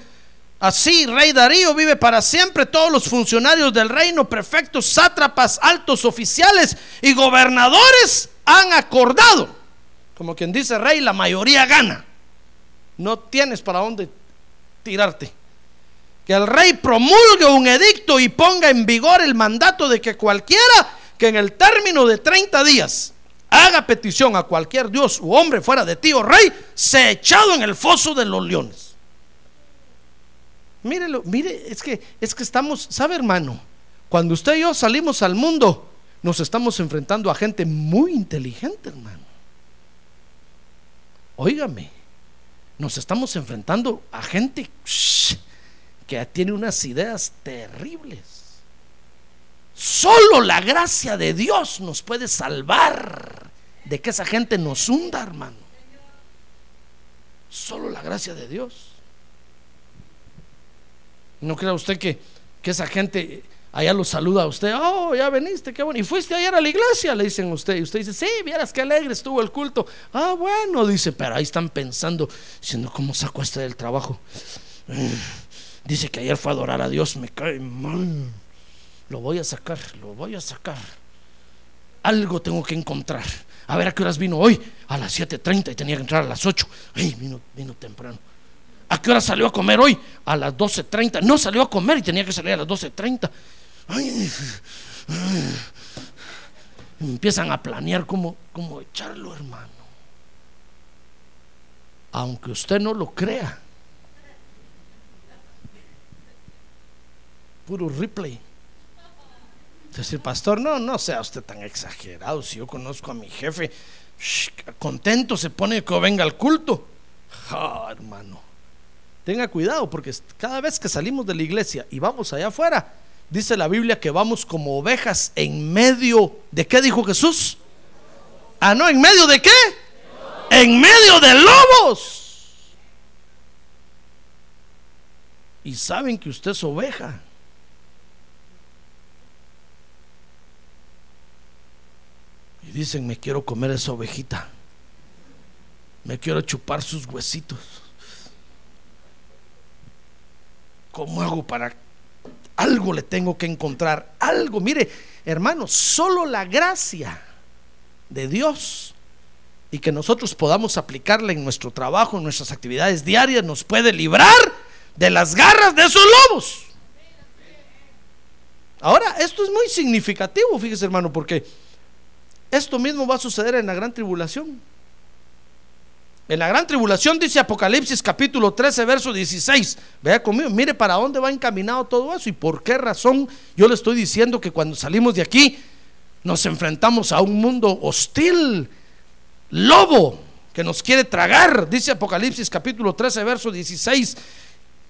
así, rey Darío vive para siempre, todos los funcionarios del reino, prefectos, sátrapas, altos oficiales y gobernadores han acordado, como quien dice rey, la mayoría gana, no tienes para dónde tirarte. Que el rey promulgue un edicto y ponga en vigor el mandato de que cualquiera que en el término de 30 días haga petición a cualquier dios u hombre fuera de ti, oh rey, se ha echado en el foso de los leones. Mírelo, mire, es que, es que estamos, ¿sabe hermano? Cuando usted y yo salimos al mundo, nos estamos enfrentando a gente muy inteligente, hermano. Óigame, nos estamos enfrentando a gente que tiene unas ideas terribles. Solo la gracia de Dios nos puede salvar de que esa gente nos hunda, hermano. Solo la gracia de Dios. No crea usted que, que esa gente allá lo saluda a usted. Oh, ya veniste, qué bueno. Y fuiste ayer a la iglesia, le dicen a usted. Y usted dice, sí, vieras qué alegre estuvo el culto. Ah, bueno, dice, pero ahí están pensando, diciendo, ¿cómo saco este del trabajo? Mm, dice que ayer fue a adorar a Dios, me cae mal. Lo voy a sacar, lo voy a sacar. Algo tengo que encontrar. A ver a qué horas vino hoy. A las 7.30 y tenía que entrar a las 8. Ay, vino, temprano. ¿A qué hora salió a comer hoy? A las 12.30. No salió a comer y tenía que salir a las 12.30. Ay, empiezan a planear cómo, cómo echarlo, hermano. Aunque usted no lo crea. Puro replay. Decir, pastor, no, no sea usted tan exagerado. Si yo conozco a mi jefe, contento se pone que venga al culto. hermano, tenga cuidado porque cada vez que salimos de la iglesia y vamos allá afuera, dice la Biblia que vamos como ovejas en medio de qué dijo Jesús. Ah, no, en medio de qué? En medio de lobos. Y saben que usted es oveja. Dicen, me quiero comer esa ovejita. Me quiero chupar sus huesitos. ¿Cómo hago para... Algo le tengo que encontrar, algo. Mire, hermano, solo la gracia de Dios y que nosotros podamos aplicarla en nuestro trabajo, en nuestras actividades diarias, nos puede librar de las garras de esos lobos. Ahora, esto es muy significativo, fíjese hermano, porque esto mismo va a suceder en la gran tribulación. En la gran tribulación dice Apocalipsis capítulo 13, verso 16. Vea conmigo, mire para dónde va encaminado todo eso y por qué razón yo le estoy diciendo que cuando salimos de aquí nos enfrentamos a un mundo hostil, lobo, que nos quiere tragar. Dice Apocalipsis capítulo 13, verso 16.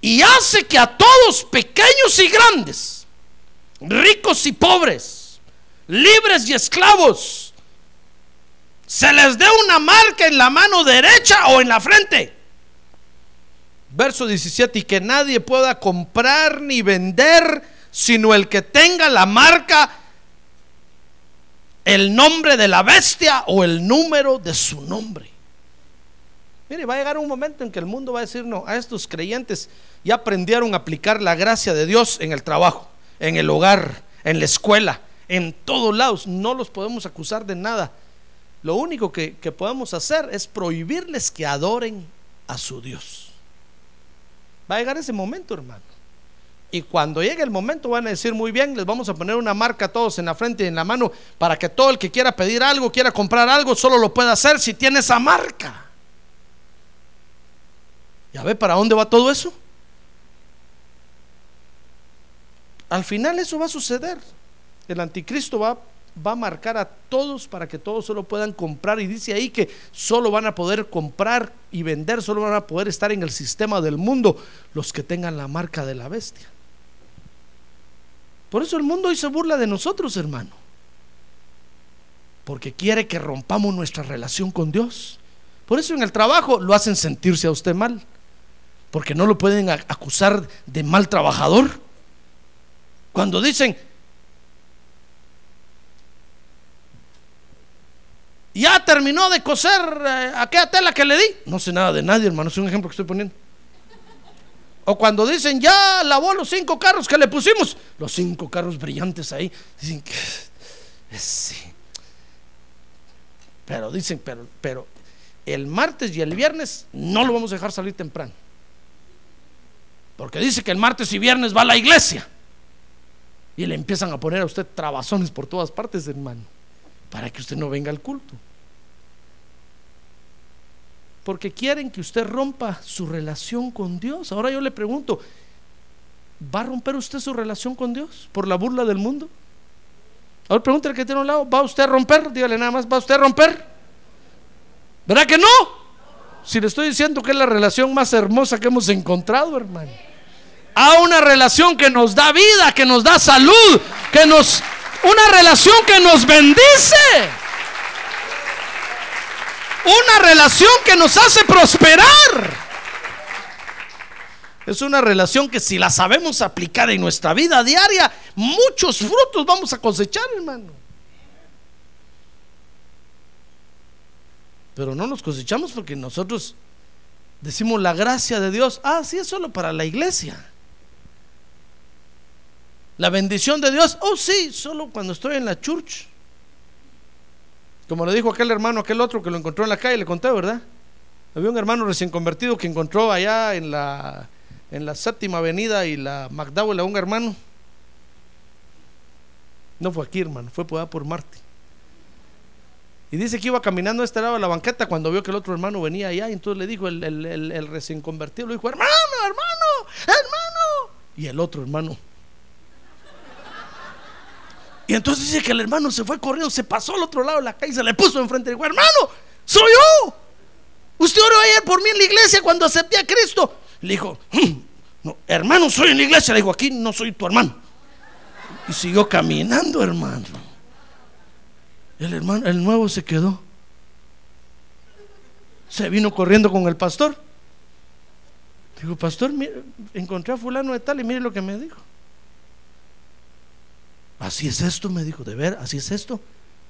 Y hace que a todos, pequeños y grandes, ricos y pobres, libres y esclavos, se les dé una marca en la mano derecha o en la frente. Verso 17, y que nadie pueda comprar ni vender, sino el que tenga la marca, el nombre de la bestia o el número de su nombre. Mire, va a llegar un momento en que el mundo va a decir, no, a estos creyentes ya aprendieron a aplicar la gracia de Dios en el trabajo, en el hogar, en la escuela, en todos lados. No los podemos acusar de nada lo único que, podemos hacer es prohibirles que adoren a su Dios. Va a llegar ese momento, hermano. Y cuando llegue el momento van a decir muy bien, les vamos a poner una marca a todos en la frente y en la mano para que todo el que quiera pedir algo, quiera comprar algo, solo lo pueda hacer si tiene esa marca. ¿Ya ve para dónde va todo eso? Al final eso va a suceder. El anticristo va va a marcar a todos para que todos solo puedan comprar. Y dice ahí que solo van a poder comprar y vender, solo van a poder estar en el sistema del mundo los que tengan la marca de la bestia. Por eso el mundo hoy se burla de nosotros, hermano. Porque quiere que rompamos nuestra relación con Dios. Por eso en el trabajo lo hacen sentirse a usted mal. Porque no lo pueden acusar de mal trabajador. Cuando dicen, ya terminó de coser eh, aquella tela que le di. No sé nada de nadie, hermano, es un ejemplo que estoy poniendo. O cuando dicen, ya lavó los cinco carros que le pusimos, los cinco carros brillantes ahí, dicen que sí. Pero dicen, pero, pero el martes y el viernes no lo vamos a dejar salir temprano. Porque dice que el martes y viernes va a la iglesia. Y le empiezan a poner a usted trabazones por todas partes, hermano para que usted no venga al culto. Porque quieren que usted rompa su relación con Dios. Ahora yo le pregunto, ¿va a romper usted su relación con Dios por la burla del mundo? Ahora pregúntale que tiene un lado, ¿va usted a romper? Dígale nada más, ¿va usted a romper? ¿Verdad que no? Si le estoy diciendo que es la relación más hermosa que hemos encontrado, hermano. A una relación que nos da vida, que nos da salud, que nos una relación que nos bendice. Una relación que nos hace prosperar. Es una relación que si la sabemos aplicar en nuestra vida diaria, muchos frutos vamos a cosechar, hermano. Pero no nos cosechamos porque nosotros decimos la gracia de Dios. Ah, es solo para la iglesia. La bendición de Dios, oh sí, solo cuando estoy en la church. Como le dijo aquel hermano, aquel otro que lo encontró en la calle, le conté, ¿verdad? Había un hermano recién convertido que encontró allá en la, en la séptima avenida y la McDowell a un hermano. No fue aquí, hermano, fue por, por Marte. Y dice que iba caminando a este lado de la banqueta cuando vio que el otro hermano venía allá. Y entonces le dijo el, el, el recién convertido, le dijo, hermano, hermano, hermano. Y el otro hermano y entonces dice que el hermano se fue corriendo, se pasó al otro lado de la calle, se le puso enfrente y dijo, hermano, soy yo. Usted oró ayer por mí en la iglesia cuando acepté a Cristo. Le dijo, no, hermano, soy en la iglesia. Le dijo, aquí no soy tu hermano. Y siguió caminando, hermano. El hermano, el nuevo se quedó. Se vino corriendo con el pastor. Dijo, pastor, encontré a fulano de tal y mire lo que me dijo. Así es esto, me dijo, de ver, así es esto.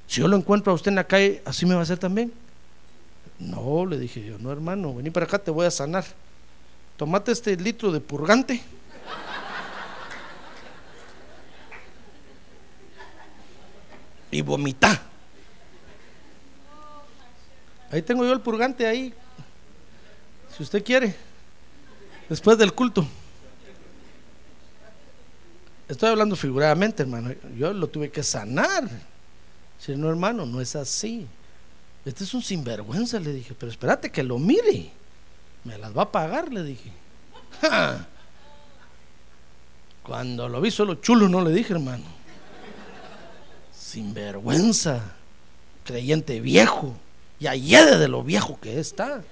Si yo lo encuentro a usted en la calle, así me va a hacer también. No, le dije yo, no hermano, vení para acá, te voy a sanar. Tomate este litro de purgante. Y vomita. Ahí tengo yo el purgante ahí. Si usted quiere. Después del culto. Estoy hablando figuradamente, hermano. Yo lo tuve que sanar. Si no, hermano, no es así. Este es un sinvergüenza, le dije. Pero espérate que lo mire. Me las va a pagar, le dije. Cuando lo vi solo chulo, no le dije, hermano. Sinvergüenza. Creyente viejo. Y allede de lo viejo que está.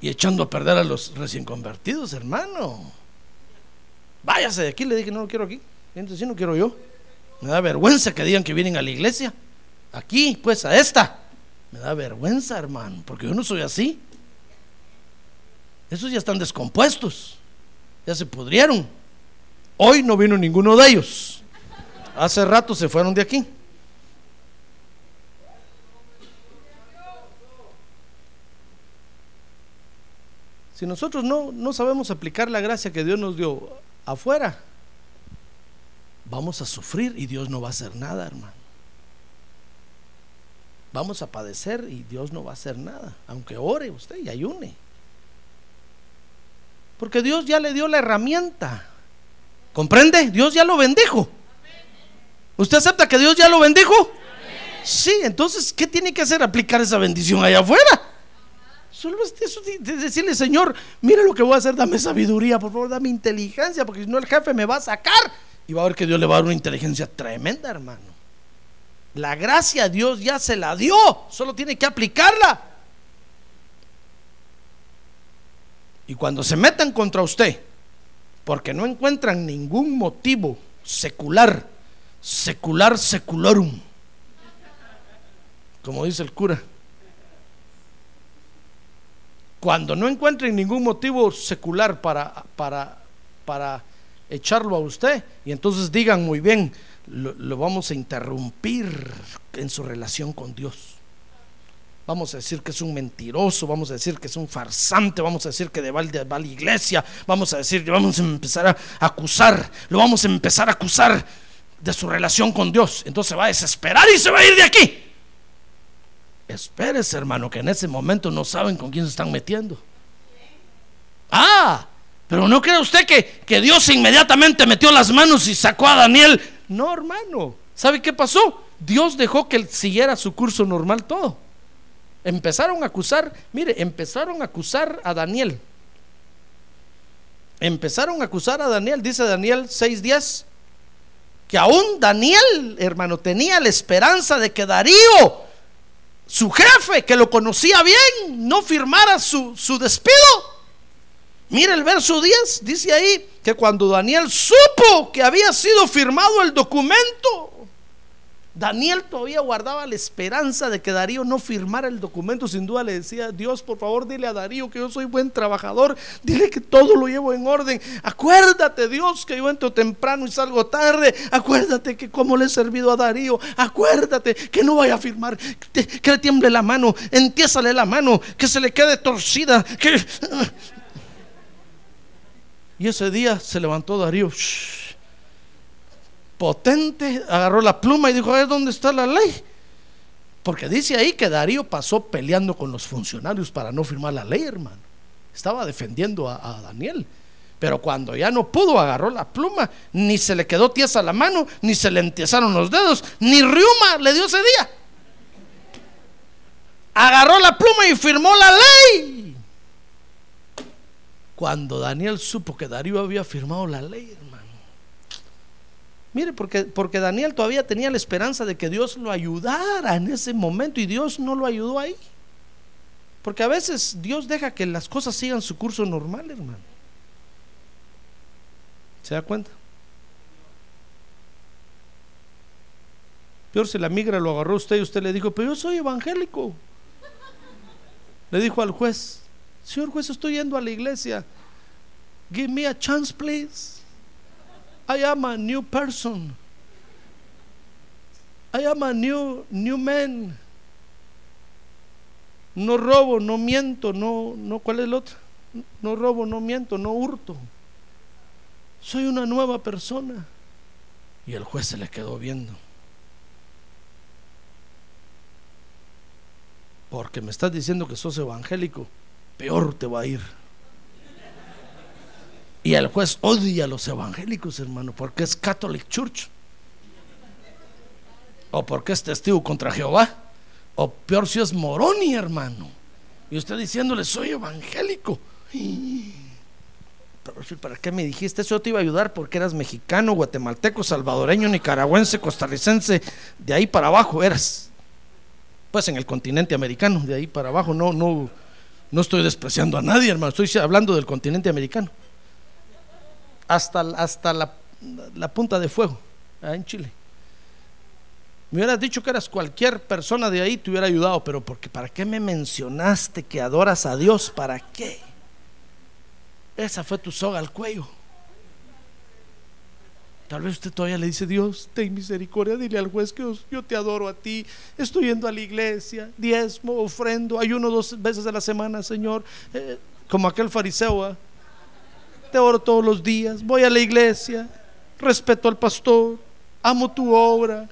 Y echando a perder a los recién convertidos, hermano. Váyase de aquí, le dije, no lo quiero aquí. Entonces, sí, no quiero yo. Me da vergüenza que digan que vienen a la iglesia. Aquí, pues, a esta. Me da vergüenza, hermano, porque yo no soy así. Esos ya están descompuestos. Ya se pudrieron. Hoy no vino ninguno de ellos. Hace rato se fueron de aquí. Si nosotros no, no sabemos aplicar la gracia que Dios nos dio afuera, vamos a sufrir y Dios no va a hacer nada, hermano. Vamos a padecer y Dios no va a hacer nada, aunque ore usted y ayune. Porque Dios ya le dio la herramienta. ¿Comprende? Dios ya lo bendijo. ¿Usted acepta que Dios ya lo bendijo? Sí, entonces, ¿qué tiene que hacer? Aplicar esa bendición allá afuera. Solo es decirle, Señor, mira lo que voy a hacer, dame sabiduría, por favor, dame inteligencia, porque si no el jefe me va a sacar. Y va a ver que Dios le va a dar una inteligencia tremenda, hermano. La gracia Dios ya se la dio, solo tiene que aplicarla. Y cuando se metan contra usted, porque no encuentran ningún motivo secular, secular secularum, como dice el cura, cuando no encuentren ningún motivo secular para, para, para echarlo a usted, y entonces digan muy bien, lo, vamos a interrumpir en su relación con Dios. Vamos a decir que es un mentiroso, vamos a decir que es un farsante, vamos a decir que va, va a la iglesia, vamos a decir, vamos a empezar a acusar, lo vamos a empezar a acusar de su relación con Dios. Entonces se va a desesperar y se va a ir de aquí. Espérese, hermano, que en ese momento no saben con quién se están metiendo. Ah, pero no cree usted que, que Dios inmediatamente metió las manos y sacó a Daniel. No, hermano. ¿Sabe qué pasó? Dios dejó que siguiera su curso normal todo. Empezaron a acusar, mire, empezaron a acusar a Daniel. Empezaron a acusar a Daniel, dice Daniel 6:10, que aún Daniel, hermano, tenía la esperanza de que Darío su jefe, que lo conocía bien, no firmara su, su despido. Mira el verso 10, dice ahí que cuando Daniel supo que había sido firmado el documento, Daniel todavía guardaba la esperanza de que Darío no firmara el documento. Sin duda le decía, Dios, por favor, dile a Darío que yo soy buen trabajador. Dile que todo lo llevo en orden. Acuérdate, Dios, que yo entro temprano y salgo tarde. Acuérdate que como le he servido a Darío. Acuérdate que no vaya a firmar. Que, le tiemble la mano. Entiésale la mano. Que se le quede torcida. Y ese día se levantó Darío potente, agarró la pluma y dijo, a ver dónde está la ley. Porque dice ahí que Darío pasó peleando con los funcionarios para no firmar la ley, hermano. Estaba defendiendo a, Daniel. Pero cuando ya no pudo, agarró la pluma, ni se le quedó tiesa la mano, ni se le entiesaron los dedos, ni riuma le dio ese día. Agarró la pluma y firmó la ley. Cuando Daniel supo que Darío había firmado la ley, Mire, porque, porque Daniel todavía tenía la esperanza de que Dios lo ayudara en ese momento y Dios no lo ayudó ahí. Porque a veces Dios deja que las cosas sigan su curso normal, hermano. ¿Se da cuenta? Peor si la migra lo agarró usted y usted le dijo, pero yo soy evangélico. Le dijo al juez, señor juez, estoy yendo a la iglesia. Give me a chance, please. I am a new person. I am a new, new man. No robo, no miento, no, no, ¿cuál es el otro? No robo, no miento, no hurto. Soy una nueva persona. Y el juez se le quedó viendo. Porque me estás diciendo que sos evangélico, peor te va a ir. Y el juez odia a los evangélicos, hermano, porque es Catholic Church. O porque es testigo contra Jehová. O peor si es Moroni, hermano. Y usted diciéndole, soy evangélico. ¿Para qué me dijiste eso? Yo te iba a ayudar porque eras mexicano, guatemalteco, salvadoreño, nicaragüense, costarricense. De ahí para abajo eras. Pues en el continente americano, de ahí para abajo. No, no, no estoy despreciando a nadie, hermano. Estoy hablando del continente americano hasta, hasta la, punta de fuego, en Chile. Me hubieras dicho que eras cualquier persona de ahí, te hubiera ayudado, pero porque ¿para qué me mencionaste que adoras a Dios? ¿Para qué? Esa fue tu soga al cuello. Tal vez usted todavía le dice, Dios, ten misericordia, dile al juez que yo te adoro a ti, estoy yendo a la iglesia, diezmo, ofrendo, ayuno dos veces a la semana, Señor, eh, como aquel fariseo. ¿ah? Oro todos los días, voy a la iglesia, respeto al pastor, amo tu obra.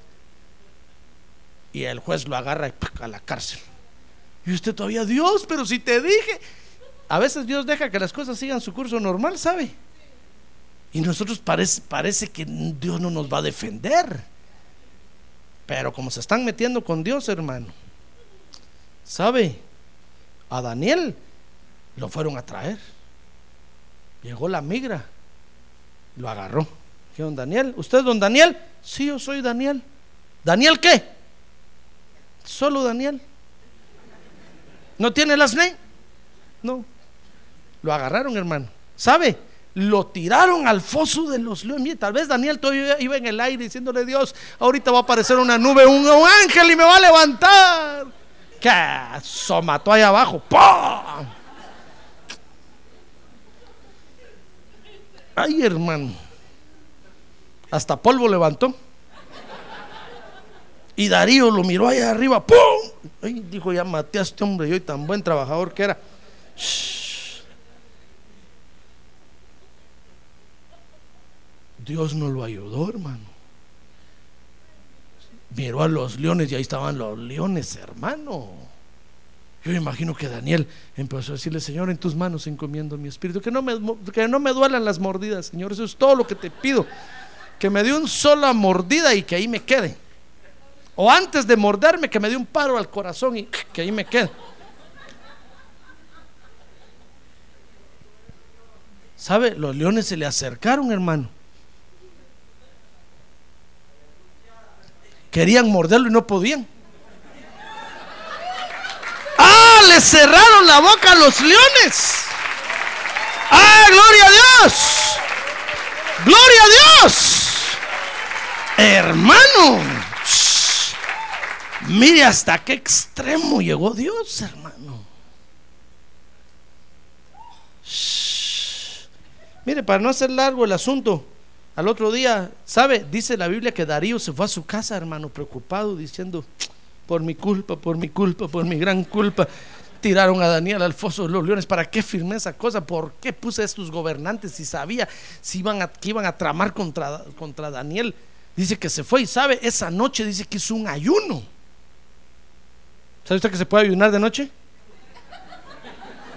Y el juez lo agarra a la cárcel. Y usted todavía, Dios, pero si te dije, a veces Dios deja que las cosas sigan su curso normal, ¿sabe? Y nosotros parece, parece que Dios no nos va a defender. Pero como se están metiendo con Dios, hermano, ¿sabe? A Daniel lo fueron a traer. Llegó la migra, lo agarró. ¿Qué, don Daniel? ¿Usted es don Daniel? Sí, yo soy Daniel. ¿Daniel qué? Solo Daniel. ¿No tiene las ley? No. Lo agarraron, hermano. ¿Sabe? Lo tiraron al foso de los leones. tal vez Daniel todavía iba en el aire diciéndole Dios, ahorita va a aparecer una nube, un, ángel y me va a levantar. Que mató ahí abajo. ¡Pum! Ay, hermano. Hasta polvo levantó. Y Darío lo miró allá arriba. ¡Pum! Ay, dijo, ya maté a este hombre. Y hoy tan buen trabajador que era. Dios no lo ayudó, hermano. Miró a los leones y ahí estaban los leones, hermano. Yo imagino que Daniel empezó a decirle, Señor, en tus manos encomiendo mi espíritu, que no me, que no me duelan las mordidas, Señor, eso es todo lo que te pido, que me dé una sola mordida y que ahí me quede. O antes de morderme, que me dé un paro al corazón y que ahí me quede. ¿Sabe? Los leones se le acercaron, hermano. Querían morderlo y no podían le cerraron la boca a los leones. ¡Ah, gloria a Dios! ¡Gloria a Dios! Hermano, mire hasta qué extremo llegó Dios, hermano. Mire, para no hacer largo el asunto, al otro día, ¿sabe? Dice la Biblia que Darío se fue a su casa, hermano, preocupado, diciendo, por mi culpa, por mi culpa, por mi gran culpa. Tiraron a Daniel al foso de los leones. ¿Para qué firmé esa cosa? ¿Por qué puse a estos gobernantes si sabía si iban a, que iban a tramar contra, contra Daniel? Dice que se fue y sabe, esa noche dice que hizo un ayuno. ¿Sabe usted que se puede ayunar de noche?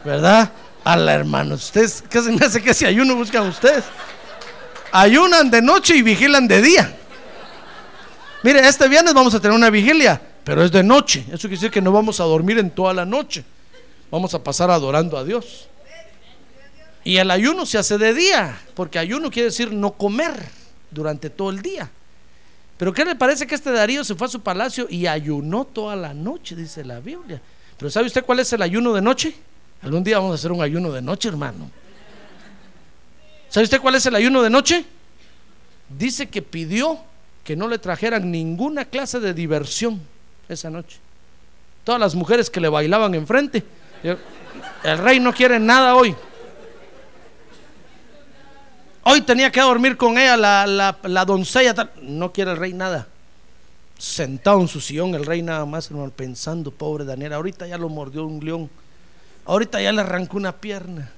¿Verdad? A la hermano, ustedes, ¿qué se me hace que ese ayuno buscan ustedes? Ayunan de noche y vigilan de día. Mire, este viernes vamos a tener una vigilia pero es de noche. Eso quiere decir que no vamos a dormir en toda la noche. Vamos a pasar adorando a Dios. Y el ayuno se hace de día, porque ayuno quiere decir no comer durante todo el día. Pero ¿qué le parece que este Darío se fue a su palacio y ayunó toda la noche, dice la Biblia? Pero ¿sabe usted cuál es el ayuno de noche? Algún día vamos a hacer un ayuno de noche, hermano. ¿Sabe usted cuál es el ayuno de noche? Dice que pidió que no le trajeran ninguna clase de diversión esa noche. Todas las mujeres que le bailaban enfrente. El rey no quiere nada hoy. Hoy tenía que dormir con ella la, la, doncella. No quiere el rey nada. Sentado en su sillón, el rey nada más, pensando, pobre Daniel. Ahorita ya lo mordió un león. Ahorita ya le arrancó una pierna.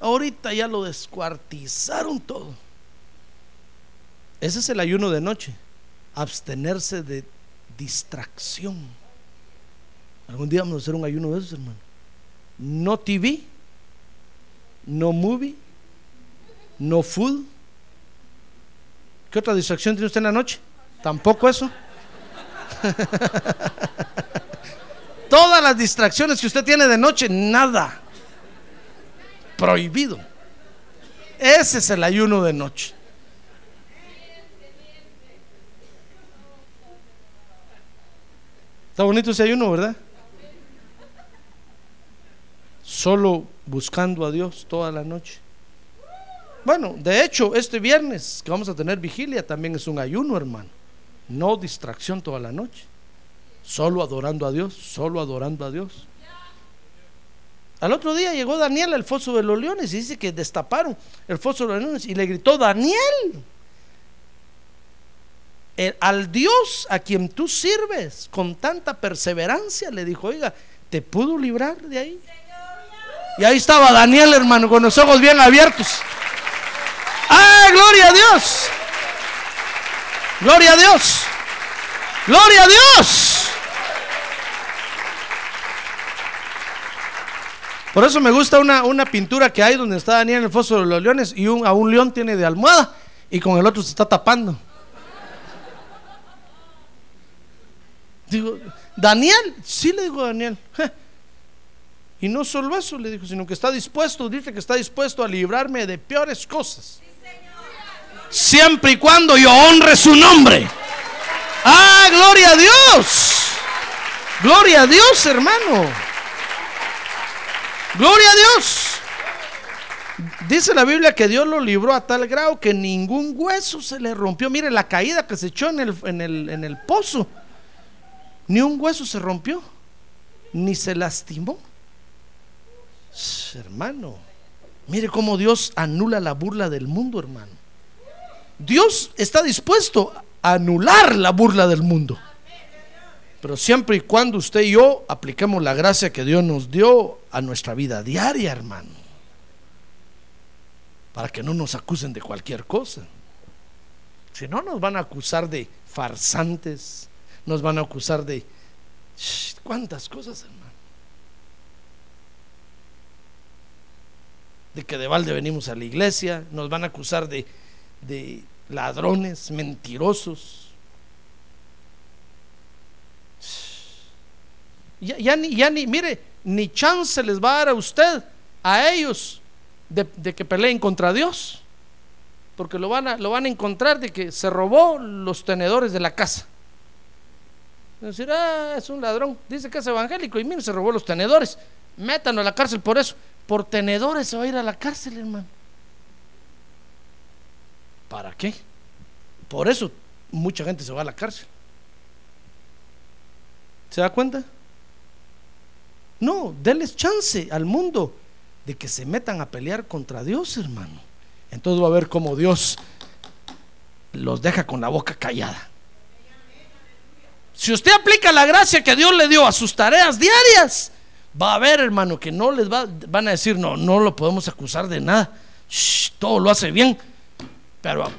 Ahorita ya lo descuartizaron todo. Ese es el ayuno de noche. Abstenerse de distracción. Algún día vamos a hacer un ayuno de esos, hermano. No TV, no movie, no food. ¿Qué otra distracción tiene usted en la noche? Tampoco eso. Todas las distracciones que usted tiene de noche, nada. Prohibido. Ese es el ayuno de noche. Está bonito ese ayuno, ¿verdad? Solo buscando a Dios toda la noche. Bueno, de hecho, este viernes que vamos a tener vigilia también es un ayuno, hermano. No distracción toda la noche. Solo adorando a Dios, solo adorando a Dios. Al otro día llegó Daniel al foso de los leones y dice que destaparon el foso de los leones y le gritó, Daniel, al Dios a quien tú sirves con tanta perseverancia, le dijo, oiga, ¿te pudo librar de ahí? Y ahí estaba Daniel, hermano, con los ojos bien abiertos. ¡Ah, gloria a Dios! ¡Gloria a Dios! ¡Gloria a Dios! Por eso me gusta una, una pintura que hay donde está Daniel en el foso de los leones y un, a un león tiene de almohada y con el otro se está tapando. Digo, Daniel, sí le digo a Daniel. Y no solo eso, le dijo, sino que está dispuesto, dice que está dispuesto a librarme de peores cosas. Siempre y cuando yo honre su nombre. Ah, gloria a Dios. Gloria a Dios, hermano. Gloria a Dios. Dice la Biblia que Dios lo libró a tal grado que ningún hueso se le rompió. Mire la caída que se echó en el, en el, en el pozo. Ni un hueso se rompió, ni se lastimó. Hermano, mire cómo Dios anula la burla del mundo, hermano. Dios está dispuesto a anular la burla del mundo. Pero siempre y cuando usted y yo apliquemos la gracia que Dios nos dio a nuestra vida diaria, hermano. Para que no nos acusen de cualquier cosa. Si no, nos van a acusar de farsantes, nos van a acusar de cuántas cosas, hermano. De que de balde venimos a la iglesia, nos van a acusar de, de ladrones, mentirosos, Ya, ni, ya ni, mire, ni chance les va a dar a usted, a ellos, de, que peleen contra Dios. Porque lo van, a, lo van a encontrar de que se robó los tenedores de la casa. Decir, ah, es un ladrón. Dice que es evangélico y mire, se robó los tenedores. Métanlo a la cárcel por eso. Por tenedores se va a ir a la cárcel, hermano. ¿Para qué? Por eso mucha gente se va a la cárcel. ¿Se da cuenta? No, denles chance al mundo de que se metan a pelear contra Dios, hermano. Entonces va a ver cómo Dios los deja con la boca callada. Si usted aplica la gracia que Dios le dio a sus tareas diarias, va a ver, hermano, que no les va, van a decir, no, no lo podemos acusar de nada. todo lo hace bien. Pero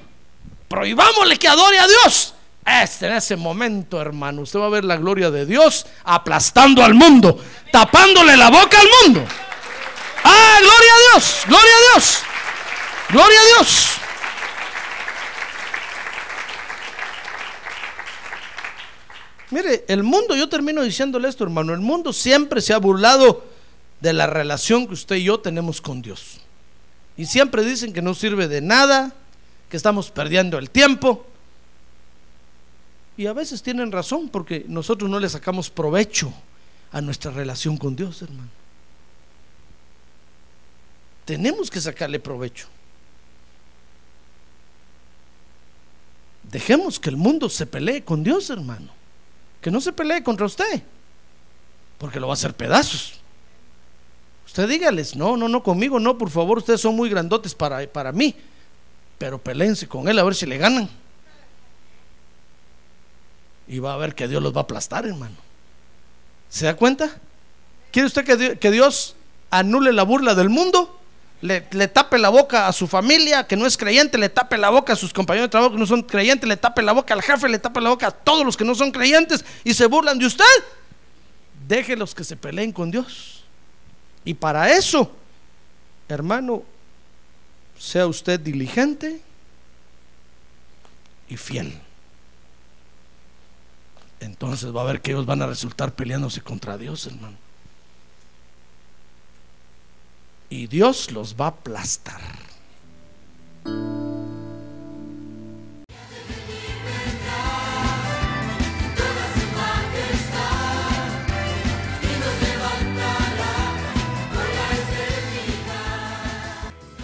prohibámosle que adore a Dios. Este, en ese momento, hermano, usted va a ver la gloria de Dios aplastando al mundo, tapándole la boca al mundo. Ah, gloria a Dios, gloria a Dios, gloria a Dios. Mire, el mundo, yo termino diciéndole esto, hermano, el mundo siempre se ha burlado de la relación que usted y yo tenemos con Dios. Y siempre dicen que no sirve de nada, que estamos perdiendo el tiempo. Y a veces tienen razón porque nosotros no le sacamos provecho a nuestra relación con Dios, hermano. Tenemos que sacarle provecho. Dejemos que el mundo se pelee con Dios, hermano. Que no se pelee contra usted, porque lo va a hacer pedazos. Usted dígales, no, no, no, conmigo no, por favor, ustedes son muy grandotes para, para mí, pero peleense con él a ver si le ganan y va a ver que Dios los va a aplastar, hermano. ¿Se da cuenta? ¿Quiere usted que Dios, anule la burla del mundo? Le, tape la boca a su familia que no es creyente, le tape la boca a sus compañeros de trabajo que no son creyentes, le tape la boca al jefe, le tape la boca a todos los que no son creyentes y se burlan de usted. Déjelos que se peleen con Dios. Y para eso, hermano, sea usted diligente y fiel. Entonces va a ver que ellos van a resultar peleándose contra Dios, hermano. Y Dios los va a aplastar.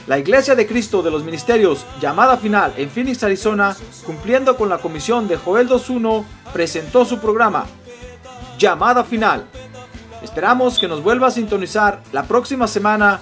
La Iglesia de Cristo de los Ministerios, llamada final en Phoenix, Arizona, cumpliendo con la comisión de Joel 2.1, presentó su programa, Llamada Final. Esperamos que nos vuelva a sintonizar la próxima semana